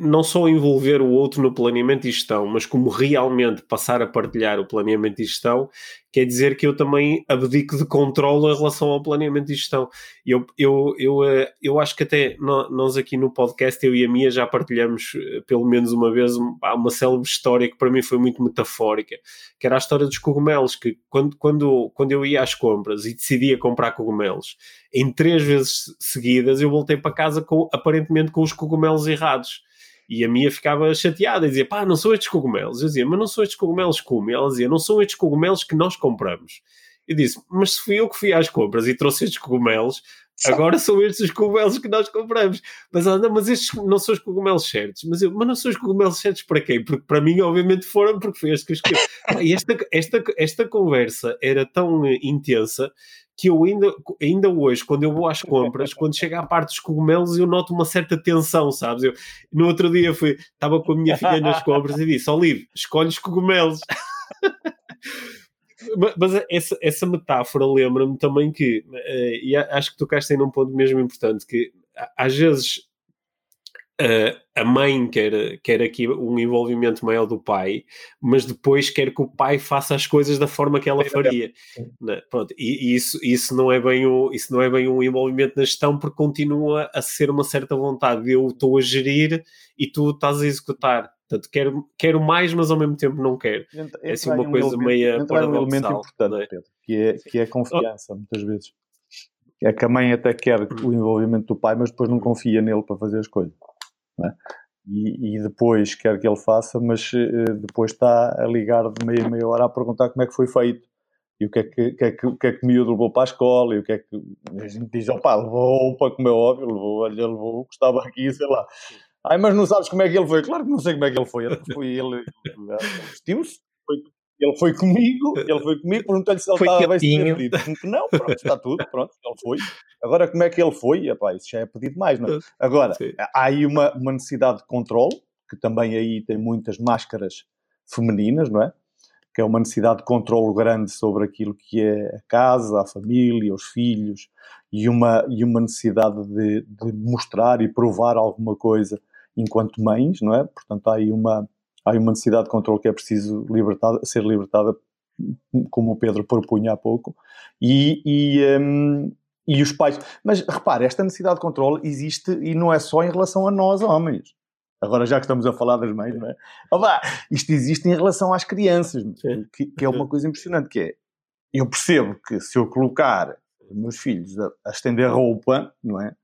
A: não só envolver o outro no planeamento e gestão, mas como realmente passar a partilhar o planeamento e gestão, quer dizer que eu também abdico de controle em relação ao planeamento e gestão. Eu, eu, eu, eh, eu acho que até nós aqui no podcast, eu e a Mia, já partilhamos eh, pelo menos uma vez uma célebre história que para mim foi muito metafórica, que era a história dos cogumelos, que quando, quando, quando eu ia às compras e decidia comprar cogumelos, em três vezes seguidas eu voltei para casa com, aparentemente com os cogumelos errados E a minha ficava chateada e dizia, pá, não são estes cogumelos. Eu dizia, mas não são estes cogumelos como? E ela dizia, não são estes cogumelos que nós compramos. Eu disse, mas se fui eu que fui às compras e trouxe estes cogumelos, agora são estes os cogumelos que nós compramos. Mas ela, não, mas estes não são os cogumelos certos. Mas eu, mas não são os cogumelos certos para quem? Porque para mim, obviamente, foram, porque foi este que eu escolhi. e esta, esta, esta conversa era tão intensa que eu ainda, ainda hoje, quando eu vou às compras, quando chega à parte dos cogumelos, eu noto uma certa tensão, sabes? Eu, no outro dia fui, estava com a minha filha nas compras e disse: Olive, escolhe os cogumelos. Mas essa, essa metáfora lembra-me também que, uh, e acho que tocaste aí num ponto mesmo importante, que às vezes uh, a mãe quer, quer aqui um envolvimento maior do pai, mas depois quer que o pai faça as coisas da forma que ela faria. Né? Pronto, e, e, isso, isso, não é bem o, isso não é bem um envolvimento na gestão, porque continua a ser uma certa vontade. Eu estou a gerir e tu estás a executar. Portanto, quero, quero mais, mas ao mesmo tempo não quero. Entra, é assim uma um coisa meia
B: entra um elemento importante, é? Pedro, que é, que é a confiança, oh. muitas vezes. É que a mãe até quer o envolvimento do pai, mas depois não confia nele para fazer as coisas. É? E, e, depois quer que ele faça, mas uh, depois está a ligar de meia meia hora a perguntar como é que foi feito e o que é que, que, é que, o que, é que miúdo levou para a escola e o que é que a gente diz, opá, levou roupa, como é óbvio, levou, olha, levou o que estava aqui, sei lá. Ai, mas não sabes como é que ele foi? Claro que não sei como é que ele foi. Ele, foi, ele, ele vestiu-se, ele foi comigo, ele foi comigo, perguntei-lhe se ele foi estava bem pedido. Que não, pronto, está tudo, pronto, ele foi. Agora, como é que ele foi? Epá, isso já é pedido mais, não é? Agora, Sim. há aí uma, uma necessidade de controle, que também aí tem muitas máscaras femininas, não é? Que é uma necessidade de controle grande sobre aquilo que é a casa, a família, os filhos, e uma, e uma necessidade de, de mostrar e provar alguma coisa enquanto mães, não é? Portanto, há aí uma, há uma necessidade de controle que é preciso libertada, ser libertada, como o Pedro propunha há pouco, e, e, um, e os pais. Mas repare, esta necessidade de controle existe e não é só em relação a nós, homens. Agora, já que estamos a falar das mães, não é? Olá, isto existe em relação às crianças, que, que é uma coisa impressionante, que é, eu percebo que se eu colocar os meus filhos a, a estender roupa, não é?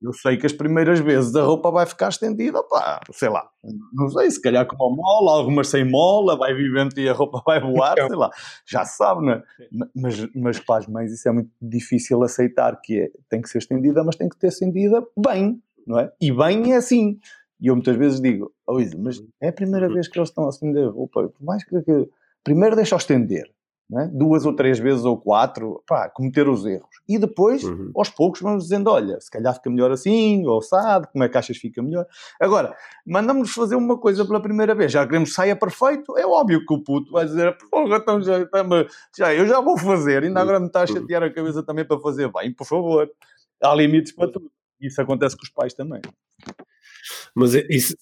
B: Eu sei que as primeiras vezes a roupa vai ficar estendida, pá, sei lá, não sei, se calhar com uma mola, algumas sem mola, vai vivendo e a roupa vai voar, sei lá, já se sabe, não é? Mas, mas para as mães isso é muito difícil aceitar, que é, tem que ser estendida, mas tem que ter estendida bem, não é? E bem é assim. E eu muitas vezes digo, oh Isa, mas é a primeira uhum. vez que eles estão a estender a roupa, por mais que, que primeiro deixa-o estender, é? duas ou três vezes ou quatro, pá, cometer os erros. E depois, uhum. aos poucos, vamos dizendo: olha, se calhar fica melhor assim, ou sabe, como é que achas que fica melhor. Agora, mandamos fazer uma coisa pela primeira vez, já queremos saia perfeito, é óbvio que o puto vai dizer: porra, então já, já, eu já vou fazer, ainda agora me está a uhum. chatear a cabeça também para fazer bem, por favor. Há limites para tudo. Isso acontece com os pais também.
A: Mas isso,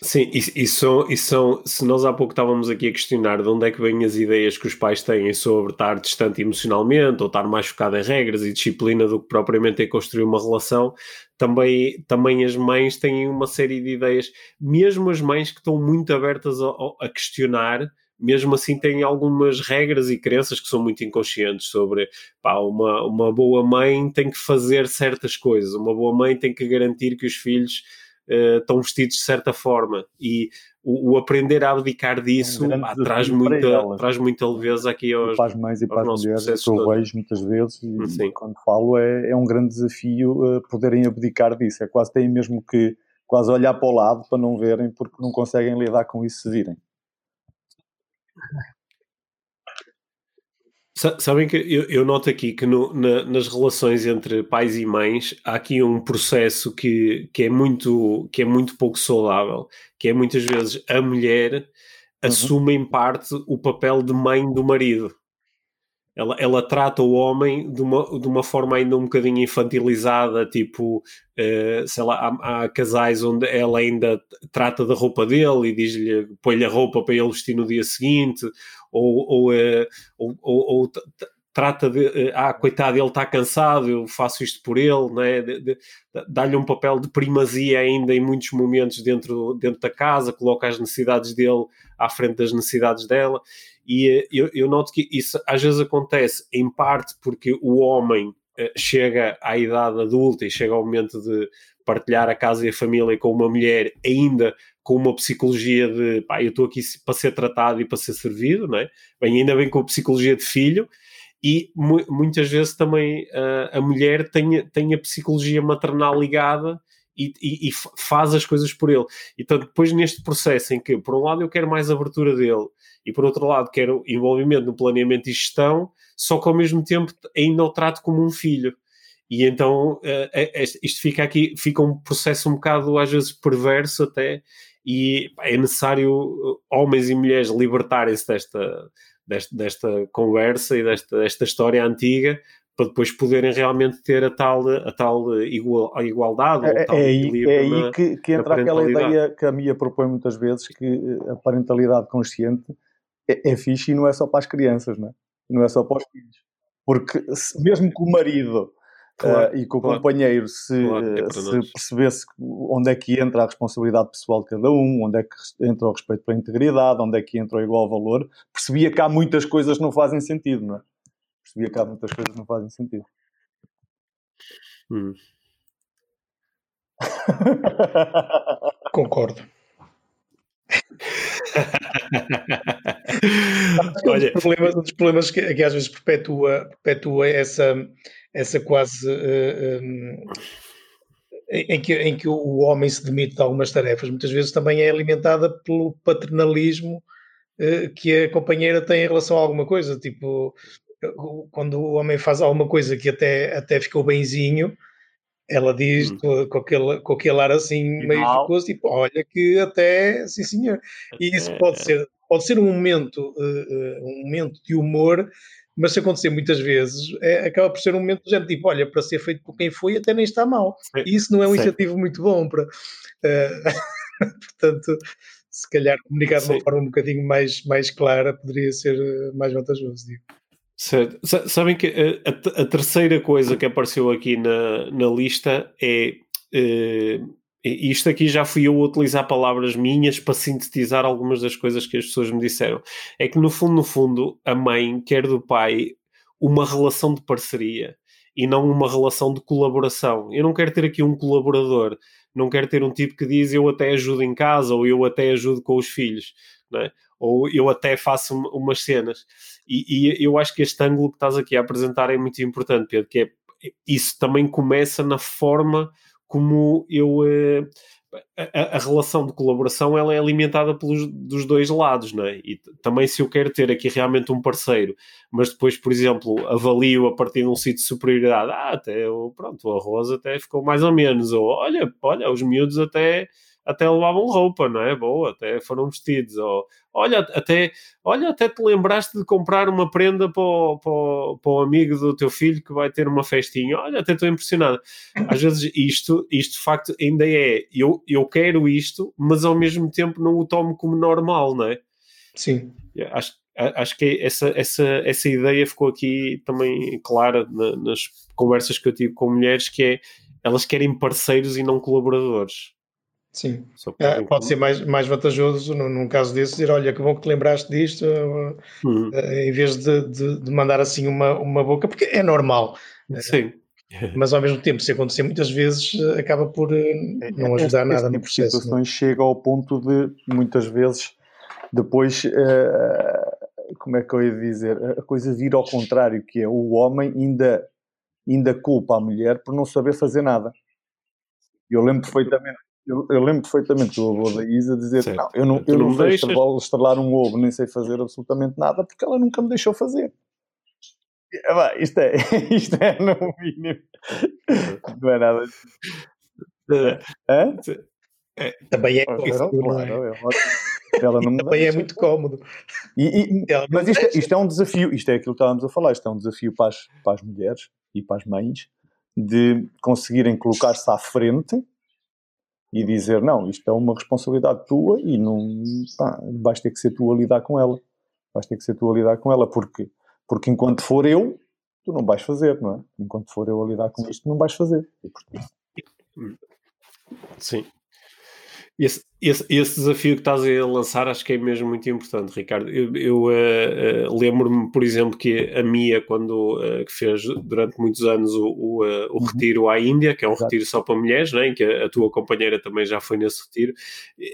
A: Sim, e, são, e são, se nós há pouco estávamos aqui a questionar de onde é que vêm as ideias que os pais têm sobre estar distante emocionalmente ou estar mais focado em regras e disciplina do que propriamente em construir uma relação, também, também as mães têm uma série de ideias, mesmo as mães que estão muito abertas a, a questionar, mesmo assim têm algumas regras e crenças que são muito inconscientes sobre pá, uma, uma boa mãe tem que fazer certas coisas, uma boa mãe tem que garantir que os filhos uh, estão vestidos de certa forma e o, o aprender a abdicar disso é um pá, traz, muita, traz muita leveza aqui aos,
B: para as mães e para as mulheres, que eu vejo muitas vezes e Sim. quando falo é, é um grande desafio uh, poderem abdicar disso, é quase têm mesmo que quase olhar para o lado para não verem porque não conseguem lidar com isso se virem.
A: Sabem que eu, eu, noto aqui que no, na, nas relações entre pais e mães há aqui um processo que, que, é muito, que é muito pouco saudável, que é muitas vezes a mulher uhum. assume em parte o papel de mãe do marido. Ela, ela trata o homem de uma, de uma forma ainda um bocadinho infantilizada, tipo, uh, sei lá, há, há, casais onde ela ainda trata da roupa dele e diz-lhe, põe-lhe a roupa para ele vestir no dia seguinte, ou, ou, uh, ou, ou trata de, uh, ah, coitado, ele está cansado, eu faço isto por ele, né? dá-lhe um papel de primazia ainda em muitos momentos dentro, dentro da casa, coloca as necessidades dele à frente das necessidades dela, e uh, eu, eu noto que isso às vezes acontece em parte porque o homem chega à idade adulta e chega ao momento de partilhar a casa e a família com uma mulher ainda com uma psicologia de pá, eu estou aqui para ser tratado e para ser servido, não é? Bem, ainda bem com a psicologia de filho, e mu muitas vezes também uh, a mulher tem, tem a psicologia maternal ligada e, e, e, faz as coisas por ele. Então, depois neste processo em que, por um lado, eu quero mais abertura dele e, por outro lado, quero envolvimento no planeamento e gestão, só que ao mesmo tempo ainda o trato como um filho. E então uh, isto fica aqui, fica um processo um bocado às vezes perverso até, e é necessário homens e mulheres libertarem-se desta, desta, desta, conversa e desta, desta história antiga para depois poderem realmente ter a tal, a tal igual, a igualdade.
B: É,
A: tal
B: é aí, é aí que, que entra aquela ideia que a Mia propõe muitas vezes, que eh, a parentalidade consciente é, é fixe e não é só para as crianças, não é? Não é só para os filhos. Porque se, mesmo que o marido Claro, uh, e que o claro, companheiro se, claro, é se percebesse onde é que entra a responsabilidade pessoal de cada um, onde é que entra o respeito pela integridade, onde é que entra o igual valor, percebia que há muitas coisas que não fazem sentido, não é? Percebia que há muitas coisas que não fazem sentido.
A: Hum.
C: Concordo.
A: Olha,
C: um, dos problemas, um dos problemas que, que às vezes perpetua, perpetua essa, essa quase uh, um, em, que, em que o homem se demite de algumas tarefas, muitas vezes também é alimentada pelo paternalismo uh, que a companheira tem em relação a alguma coisa, tipo quando o homem faz alguma coisa que até, até ficou benzinho, ela diz hum. com, aquele, com aquele ar assim meio jocoso, tipo, olha que até, sim senhor. E isso pode ser, pode ser um momento, uh, um momento de humor, mas se acontecer muitas vezes, é, acaba por ser um momento de gente, tipo, olha, para ser feito por quem foi, até nem está mal. E isso não é um Sim. incentivo muito bom para. Uh, portanto, se calhar comunicar de uma forma um bocadinho mais, mais clara poderia ser mais vantajoso, digo.
A: Certo. Sabem que a, a, terceira coisa que apareceu aqui na, na lista é. Uh, isto aqui já fui eu a utilizar palavras minhas para sintetizar algumas das coisas que as pessoas me disseram. É que no fundo, no fundo, a mãe quer do pai uma relação de parceria e não uma relação de colaboração. Eu não quero ter aqui um colaborador, não quero ter um tipo que diz eu até ajudo em casa ou eu até ajudo com os filhos, é? ou eu até faço umas cenas. E, e, eu acho que este ângulo que estás aqui a apresentar é muito importante, Pedro, que é isso também começa na forma como eu eh, a, a, relação de colaboração ela é alimentada pelos dos dois lados, não é? E também se eu quero ter aqui realmente um parceiro, mas depois, por exemplo, avalio a partir de um sítio de superioridade, ah, até pronto, o arroz até ficou mais ou menos, ou olha, olha, os miúdos até até levavam roupa, não é? Boa, até foram vestidos. Ou, olha, até, olha, até te lembraste de comprar uma prenda para o, para, o, para o amigo do teu filho que vai ter uma festinha. Olha, até estou impressionado. Às vezes isto, isto de facto ainda é, eu, eu quero isto, mas ao mesmo tempo não o tomo como normal, não é?
C: Sim.
A: Acho, acho que essa, essa, essa ideia ficou aqui também clara na, nas conversas que eu tive com mulheres, que é elas querem parceiros e não colaboradores.
C: Sim, é, pode ser mais, mais vantajoso num, caso desse dizer, olha, que bom que te lembraste disto, uhum. em vez de, de, de, mandar assim uma, uma boca, porque é normal.
A: Sim.
C: Mas ao mesmo tempo, se acontecer muitas vezes, acaba por eh, é, não ajudar nada no tipo processo.
B: É? situações chega ao ponto de, muitas vezes, depois, uh, como é que eu ia dizer, a coisa vir ao contrário, que é o homem ainda, ainda culpa a mulher por não saber fazer nada. Eu lembro perfeitamente eu, eu, lembro perfeitamente do avô da Isa dizer: certo. Não, eu não, eu não, não deixo estrelar um ovo, nem sei fazer absolutamente nada, porque ela nunca me deixou fazer. Isto é, isto é no mínimo. Não é nada.
C: É? É, também é, claro,
B: é ela não
C: também é muito cómodo.
B: E, e, mas isto, é, isto, é um desafio, isto é aquilo que estávamos a falar, isto é um desafio para as, para as mulheres e para as mães de conseguirem colocar-se à frente e dizer não, isto é uma responsabilidade tua e não pá, vais ter que ser tu a lidar com ela. Vais ter que ser tu a lidar com ela, porque, porque enquanto for eu, tu não vais fazer, não é? Enquanto for eu a lidar com isto, não vais fazer.
A: Sim. Esse, esse, esse, desafio que estás a lançar acho que é mesmo muito importante, Ricardo. Eu, eu uh, uh, lembro-me, por exemplo, que a Mia, quando uh, fez durante muitos anos o, o, o uhum. retiro à Índia, que é um Exato. retiro só para mulheres, né, que a, a, tua companheira também já foi nesse retiro,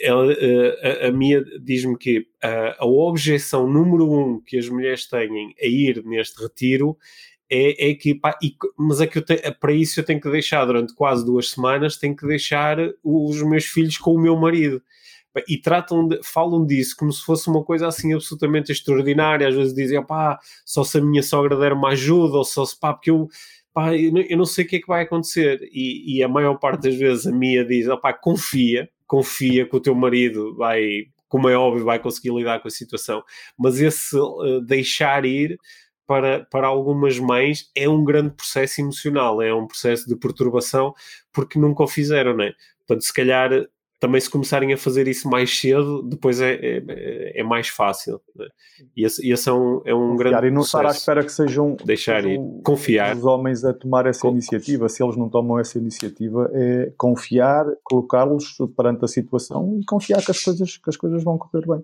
A: ela, a, a, Mia diz-me que a objeção número um que as mulheres têm a ir neste retiro é, é e, mas é que te, para isso eu tenho que deixar durante quase duas semanas, tenho que deixar os meus filhos com o meu marido. E tratam de, falam disso como se fosse uma coisa assim absolutamente extraordinária. Às vezes dizem, pá, só se a minha sogra der uma ajuda, ou só se, pá, porque eu, pá, eu não sei o que é que vai acontecer. E, e a maior parte das vezes a minha diz, pá, confia, confia que o teu marido vai, como é óbvio, vai conseguir lidar com a situação. Mas esse uh, deixar ir para, para algumas mães é um grande processo emocional, é um processo de perturbação porque nunca o fizeram, né? Portanto, se calhar também se começarem a fazer isso mais cedo, depois é, é, é mais fácil. Né? E esse, esse, é um, é um grande
B: E não estar à espera que sejam,
A: deixar
B: sejam
A: ir, confiar.
B: os homens a tomar essa iniciativa. Se eles não tomam essa iniciativa, é confiar, colocá-los perante a situação e confiar que as coisas, que as coisas vão correr bem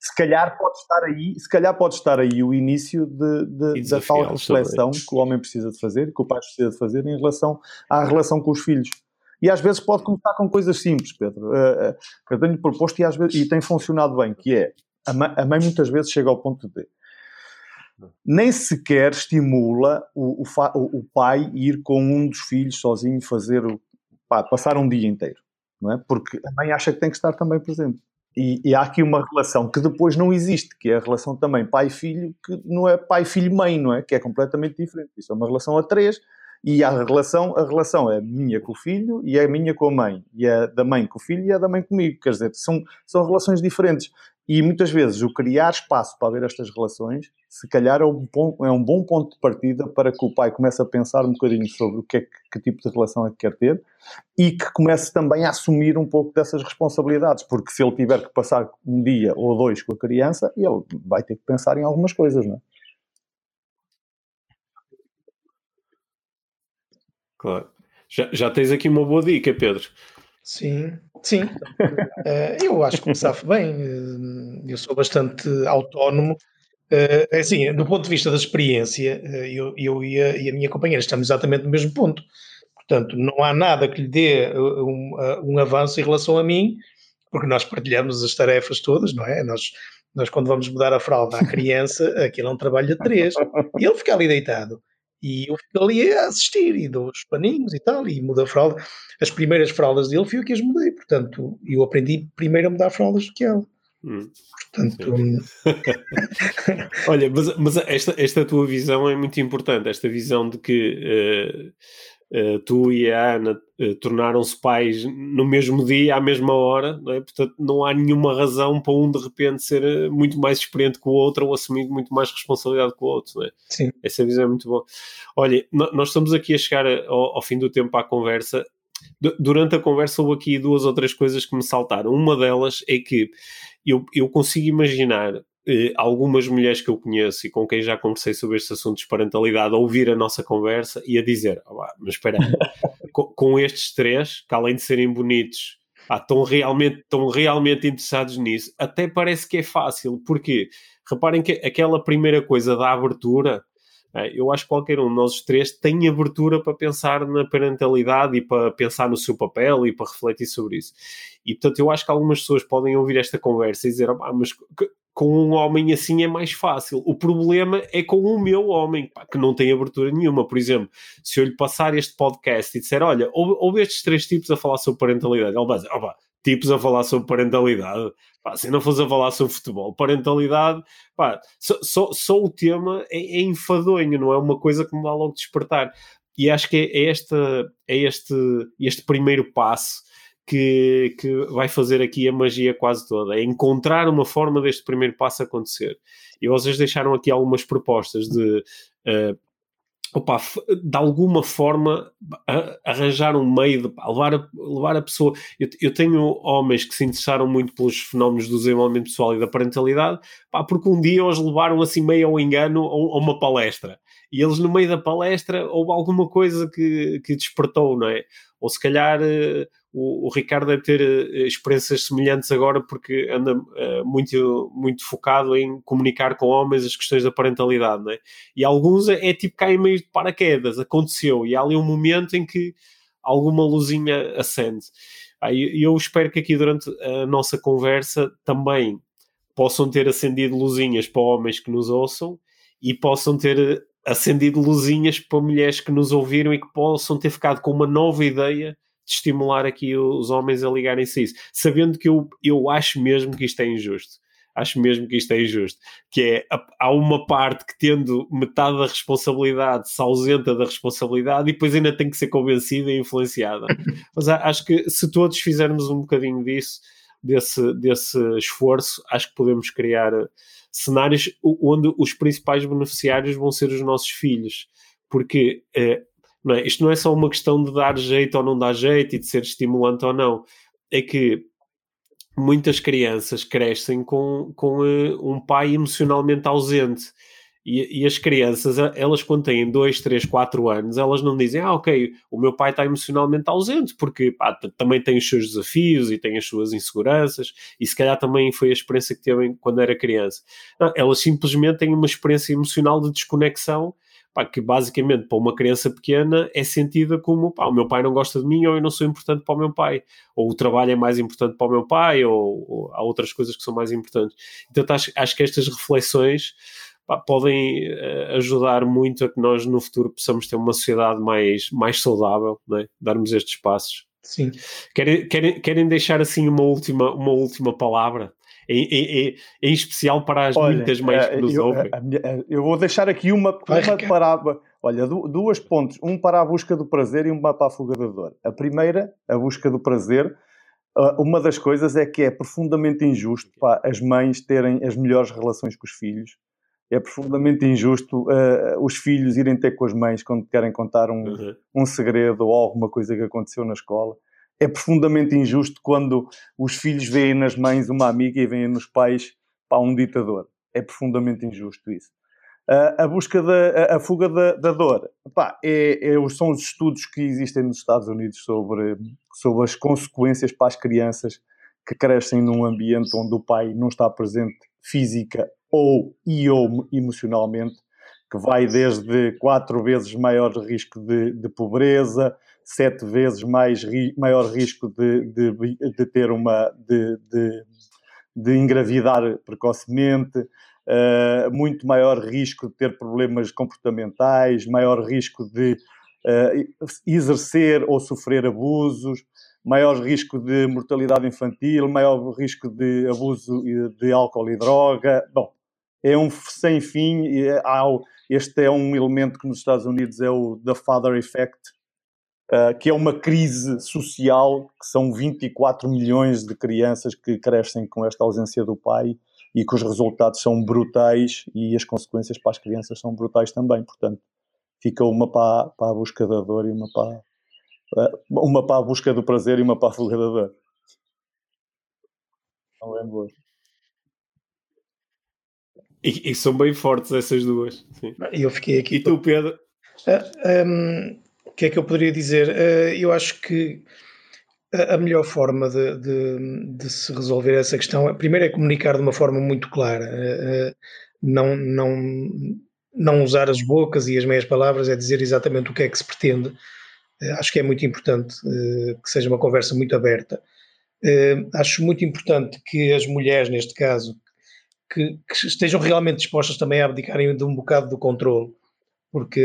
B: se calhar pode estar aí, se calhar pode estar aí o início de, de da tal reflexão que o homem precisa de fazer, que o pai precisa de fazer em relação à relação com os filhos. E às vezes pode começar com coisas simples, Pedro. Uh, uh, eu tenho proposto e, às vezes, e tem funcionado bem, que é a mãe, muitas vezes chega ao ponto de nem sequer estimula o, o, o, pai ir com um dos filhos sozinho fazer pá, passar um dia inteiro, não é? Porque a mãe acha que tem que estar também presente. E, e, há aqui uma relação que depois não existe, que é a relação também pai-filho, que não é pai-filho-mãe, não é? Que é completamente diferente. Isso é uma relação a três, e a relação, a relação é minha com o filho e é minha com a mãe, e é da mãe com o filho e é da mãe comigo. Quer dizer, são, são relações diferentes. E muitas vezes o criar espaço para ver estas relações, se calhar é um, bom, é um bom ponto de partida para que o pai comece a pensar um bocadinho sobre o que é que, que tipo de relação é que quer ter e que comece também a assumir um pouco dessas responsabilidades, porque se ele tiver que passar um dia ou dois com a criança, ele vai ter que pensar em algumas coisas, não é?
A: Claro. Já, já tens aqui uma boa dica, Pedro.
C: Sim, sim. Uh, eu acho que me safo bem. Uh, eu sou bastante autónomo. Uh, assim, do ponto de vista da experiência, eu, eu e, a, e, a, minha companheira estamos exatamente no mesmo ponto. Portanto, não há nada que lhe dê um, um avanço em relação a mim, porque nós partilhamos as tarefas todas, não é? Nós, nós quando vamos mudar a fralda à criança, aquilo é um trabalho de três. E ele fica ali deitado. E eu fico ali a assistir e dou os paninhos e tal, e mudo a fralda. As primeiras fraldas dele fui eu que as mudei, portanto, eu aprendi primeiro a mudar fraldas do que ela. Hum. Portanto, hum.
A: olha, mas, mas, esta, esta tua visão é muito importante, esta visão de que uh, tu e a Ana uh, tornaram-se pais no mesmo dia, à mesma hora, não é? portanto não há nenhuma razão para um de repente ser muito mais experiente que o outro ou assumir muito mais responsabilidade que o outro. Não é?
C: Sim.
A: Essa visão é muito boa. Olha, nós estamos aqui a chegar ao, ao fim do tempo à conversa. Durante a conversa houve aqui duas ou três coisas que me saltaram. Uma delas é que eu, eu consigo imaginar eh, algumas mulheres que eu conheço e com quem já conversei sobre estes assuntos de parentalidade a ouvir a nossa conversa e a dizer: oh, mas espera com, com, estes três, que além de serem bonitos, ah, estão, realmente, estão realmente interessados nisso, até parece que é fácil, porque reparem que aquela primeira coisa da abertura. Eh, eu acho que qualquer um de nós três tem abertura para pensar na parentalidade e para pensar no seu papel e para refletir sobre isso. E portanto, eu acho que algumas pessoas podem ouvir esta conversa e dizer: ah, mas com um homem assim é mais fácil. O problema é com o meu homem, pá, que não tem abertura nenhuma. Por exemplo, se eu lhe passar este podcast e disser, olha, houve, estes três tipos a falar sobre parentalidade, ele vai dizer, opa, tipos a falar sobre parentalidade, pá, se não fosse a falar sobre futebol, parentalidade, pá, só, só, só o tema é, é, enfadonho, não é uma coisa que me dá logo despertar. E acho que é, é, esta, é este, este primeiro passo que, que vai fazer aqui a magia quase toda, é encontrar uma forma deste primeiro passo acontecer. E vocês deixaram aqui algumas propostas de uh, opa, de alguma forma arranjar um meio de levar, a, levar a pessoa. Eu, eu, tenho homens que se interessaram muito pelos fenómenos do desenvolvimento pessoal e da parentalidade, pá, porque um dia os levaram assim meio ao engano a, uma palestra. e eles no meio da palestra houve alguma coisa que, que despertou, não é? Ou se calhar uh, o, o, Ricardo deve ter uh, experiências semelhantes agora porque anda uh, muito, muito focado em comunicar com homens as questões da parentalidade, não é? E alguns é, é tipo cair meio de paraquedas, aconteceu, e há ali um momento em que alguma luzinha acende. E eu espero que aqui durante a nossa conversa também possam ter acendido luzinhas para homens que nos ouçam e possam ter acendido luzinhas para mulheres que nos ouviram e que possam ter ficado com uma nova ideia de estimular aqui os homens a ligarem-se a isso, sabendo que eu, eu acho mesmo que isto é injusto. Acho mesmo que isto é injusto. Que é, há uma parte que tendo metade da responsabilidade se ausenta da responsabilidade e depois ainda tem que ser convencida e influenciada. Mas acho que se todos fizermos um bocadinho disso, desse, desse esforço, acho que podemos criar cenários onde os principais beneficiários vão ser os nossos filhos, porque é, não é, isto não é só uma questão de dar jeito ou não dar jeito e de ser estimulante ou não, é que muitas crianças crescem com, com uh, um pai emocionalmente ausente. E, e, as crianças, elas quando têm 2, 3, 4 anos, elas não dizem, ah, ok, o meu pai está emocionalmente ausente, porque pá, também tem os seus desafios e tem as suas inseguranças, e se calhar também foi a experiência que teve quando era criança. Não, elas simplesmente têm uma experiência emocional de desconexão, pá, que basicamente para uma criança pequena é sentida como, pá, o meu pai não gosta de mim, ou eu não sou importante para o meu pai, ou o trabalho é mais importante para o meu pai, ou, ou há outras coisas que são mais importantes. Então acho, acho que estas reflexões podem uh, ajudar muito a que nós no futuro possamos ter uma sociedade mais, mais saudável, é? darmos estes passos.
C: Sim.
A: Querem, querem, querem deixar assim uma última, uma última palavra? Em, em, em especial para as Olha, muitas mães que nos
B: eu,
A: ouvem.
B: Eu vou deixar aqui uma, uma para. Olha, duas pontos. Um para a busca do prazer e uma para a fuga da dor. A primeira, a busca do prazer. Uma das coisas é que é profundamente injusto para as mães terem as melhores relações com os filhos é profundamente injusto uh, os filhos irem ter com as mães quando querem contar um, uhum. um segredo ou alguma coisa que aconteceu na escola. É profundamente injusto quando os filhos veem nas mães uma amiga e veem nos pais pá, um ditador. É profundamente injusto isso. Uh, a busca da a, a fuga da, da dor é, é, são os estudos que existem nos Estados Unidos sobre, sobre as consequências para as crianças que crescem num ambiente onde o pai não está presente física ou e ou emocionalmente, que vai desde quatro vezes maior risco de, de pobreza, sete vezes mais ri, maior risco de, de, de ter uma de, de, de engravidar precocemente, uh, muito maior risco de ter problemas comportamentais, maior risco de uh, exercer ou sofrer abusos, maior risco de mortalidade infantil, maior risco de abuso de álcool e droga. Bom, é um sem fim. É, este é um elemento que nos Estados Unidos é o The Father Effect, uh, que é uma crise social, que são 24 milhões de crianças que crescem com esta ausência do pai e que os resultados são brutais e as consequências para as crianças são brutais também. Portanto, fica uma para, para a busca da dor e uma para, uh, uma para a busca do prazer e uma para a fuga da dor. Não é boa.
A: E, e, são bem fortes essas duas. Sim.
C: Eu fiquei aqui.
A: E tu, Pedro?
C: Uh, ah, um, o que é que eu poderia dizer? Uh, eu acho que a, melhor forma de, de, de, se resolver essa questão, primeiro é comunicar de uma forma muito clara, uh, não, não, não usar as bocas e as meias palavras, é dizer exatamente o que é que se pretende. acho que é muito importante que seja uma conversa muito aberta. acho muito importante que as mulheres, neste caso, que, que, estejam realmente dispostas também a abdicarem de um bocado do controle, porque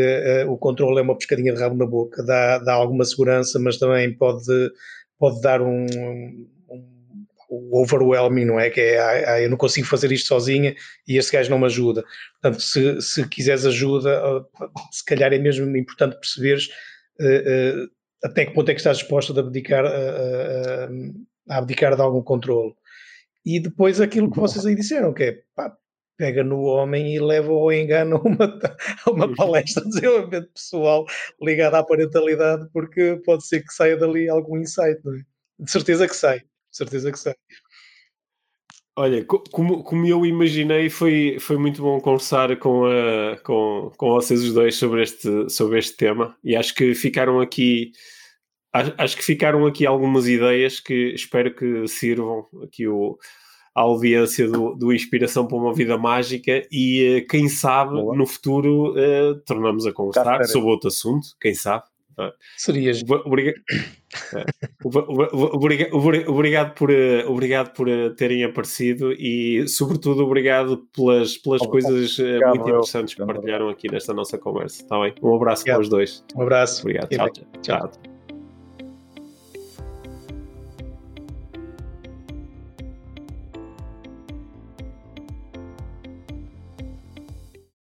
C: uh, o controle é uma pescadinha de rabo na boca, dá, dá alguma segurança, mas também pode, pode dar um, um, um overwhelming, não é? Que é, ah, eu não consigo fazer isto sozinha e este gajo não me ajuda. Portanto, se, se quiseres ajuda, se calhar é mesmo importante perceberes uh, uh, até que ponto é que estás disposta a abdicar, a abdicar de algum controle. E depois aquilo que vocês aí disseram, que é pá, pega no homem e leva ao engano uma, uma uhum. palestra de desenvolvimento pessoal ligada à parentalidade, porque pode ser que saia dali algum insight, não é? De certeza que sai, de certeza que sai.
A: Olha, como, como eu imaginei, foi, foi muito bom conversar com, a, com, com vocês os dois sobre este, sobre este tema e acho que ficaram aqui acho que ficaram aqui algumas ideias que espero que sirvam aqui o, a audiência do, do Inspiração para uma Vida Mágica e eh, quem sabe Boa. no futuro uh, tornamos a conversar sobre outro assunto, quem sabe.
C: Seria.
A: Obrigado. obrigado por, eh, obrigado por terem aparecido e, sobretudo, obrigado pelas, pelas coisas obrigado, muito interessantes que partilharam aqui nesta nossa conversa. Está bem? Um abraço obrigado. para os dois.
C: Um abraço.
A: Obrigado. Tchau. tchau. tchau.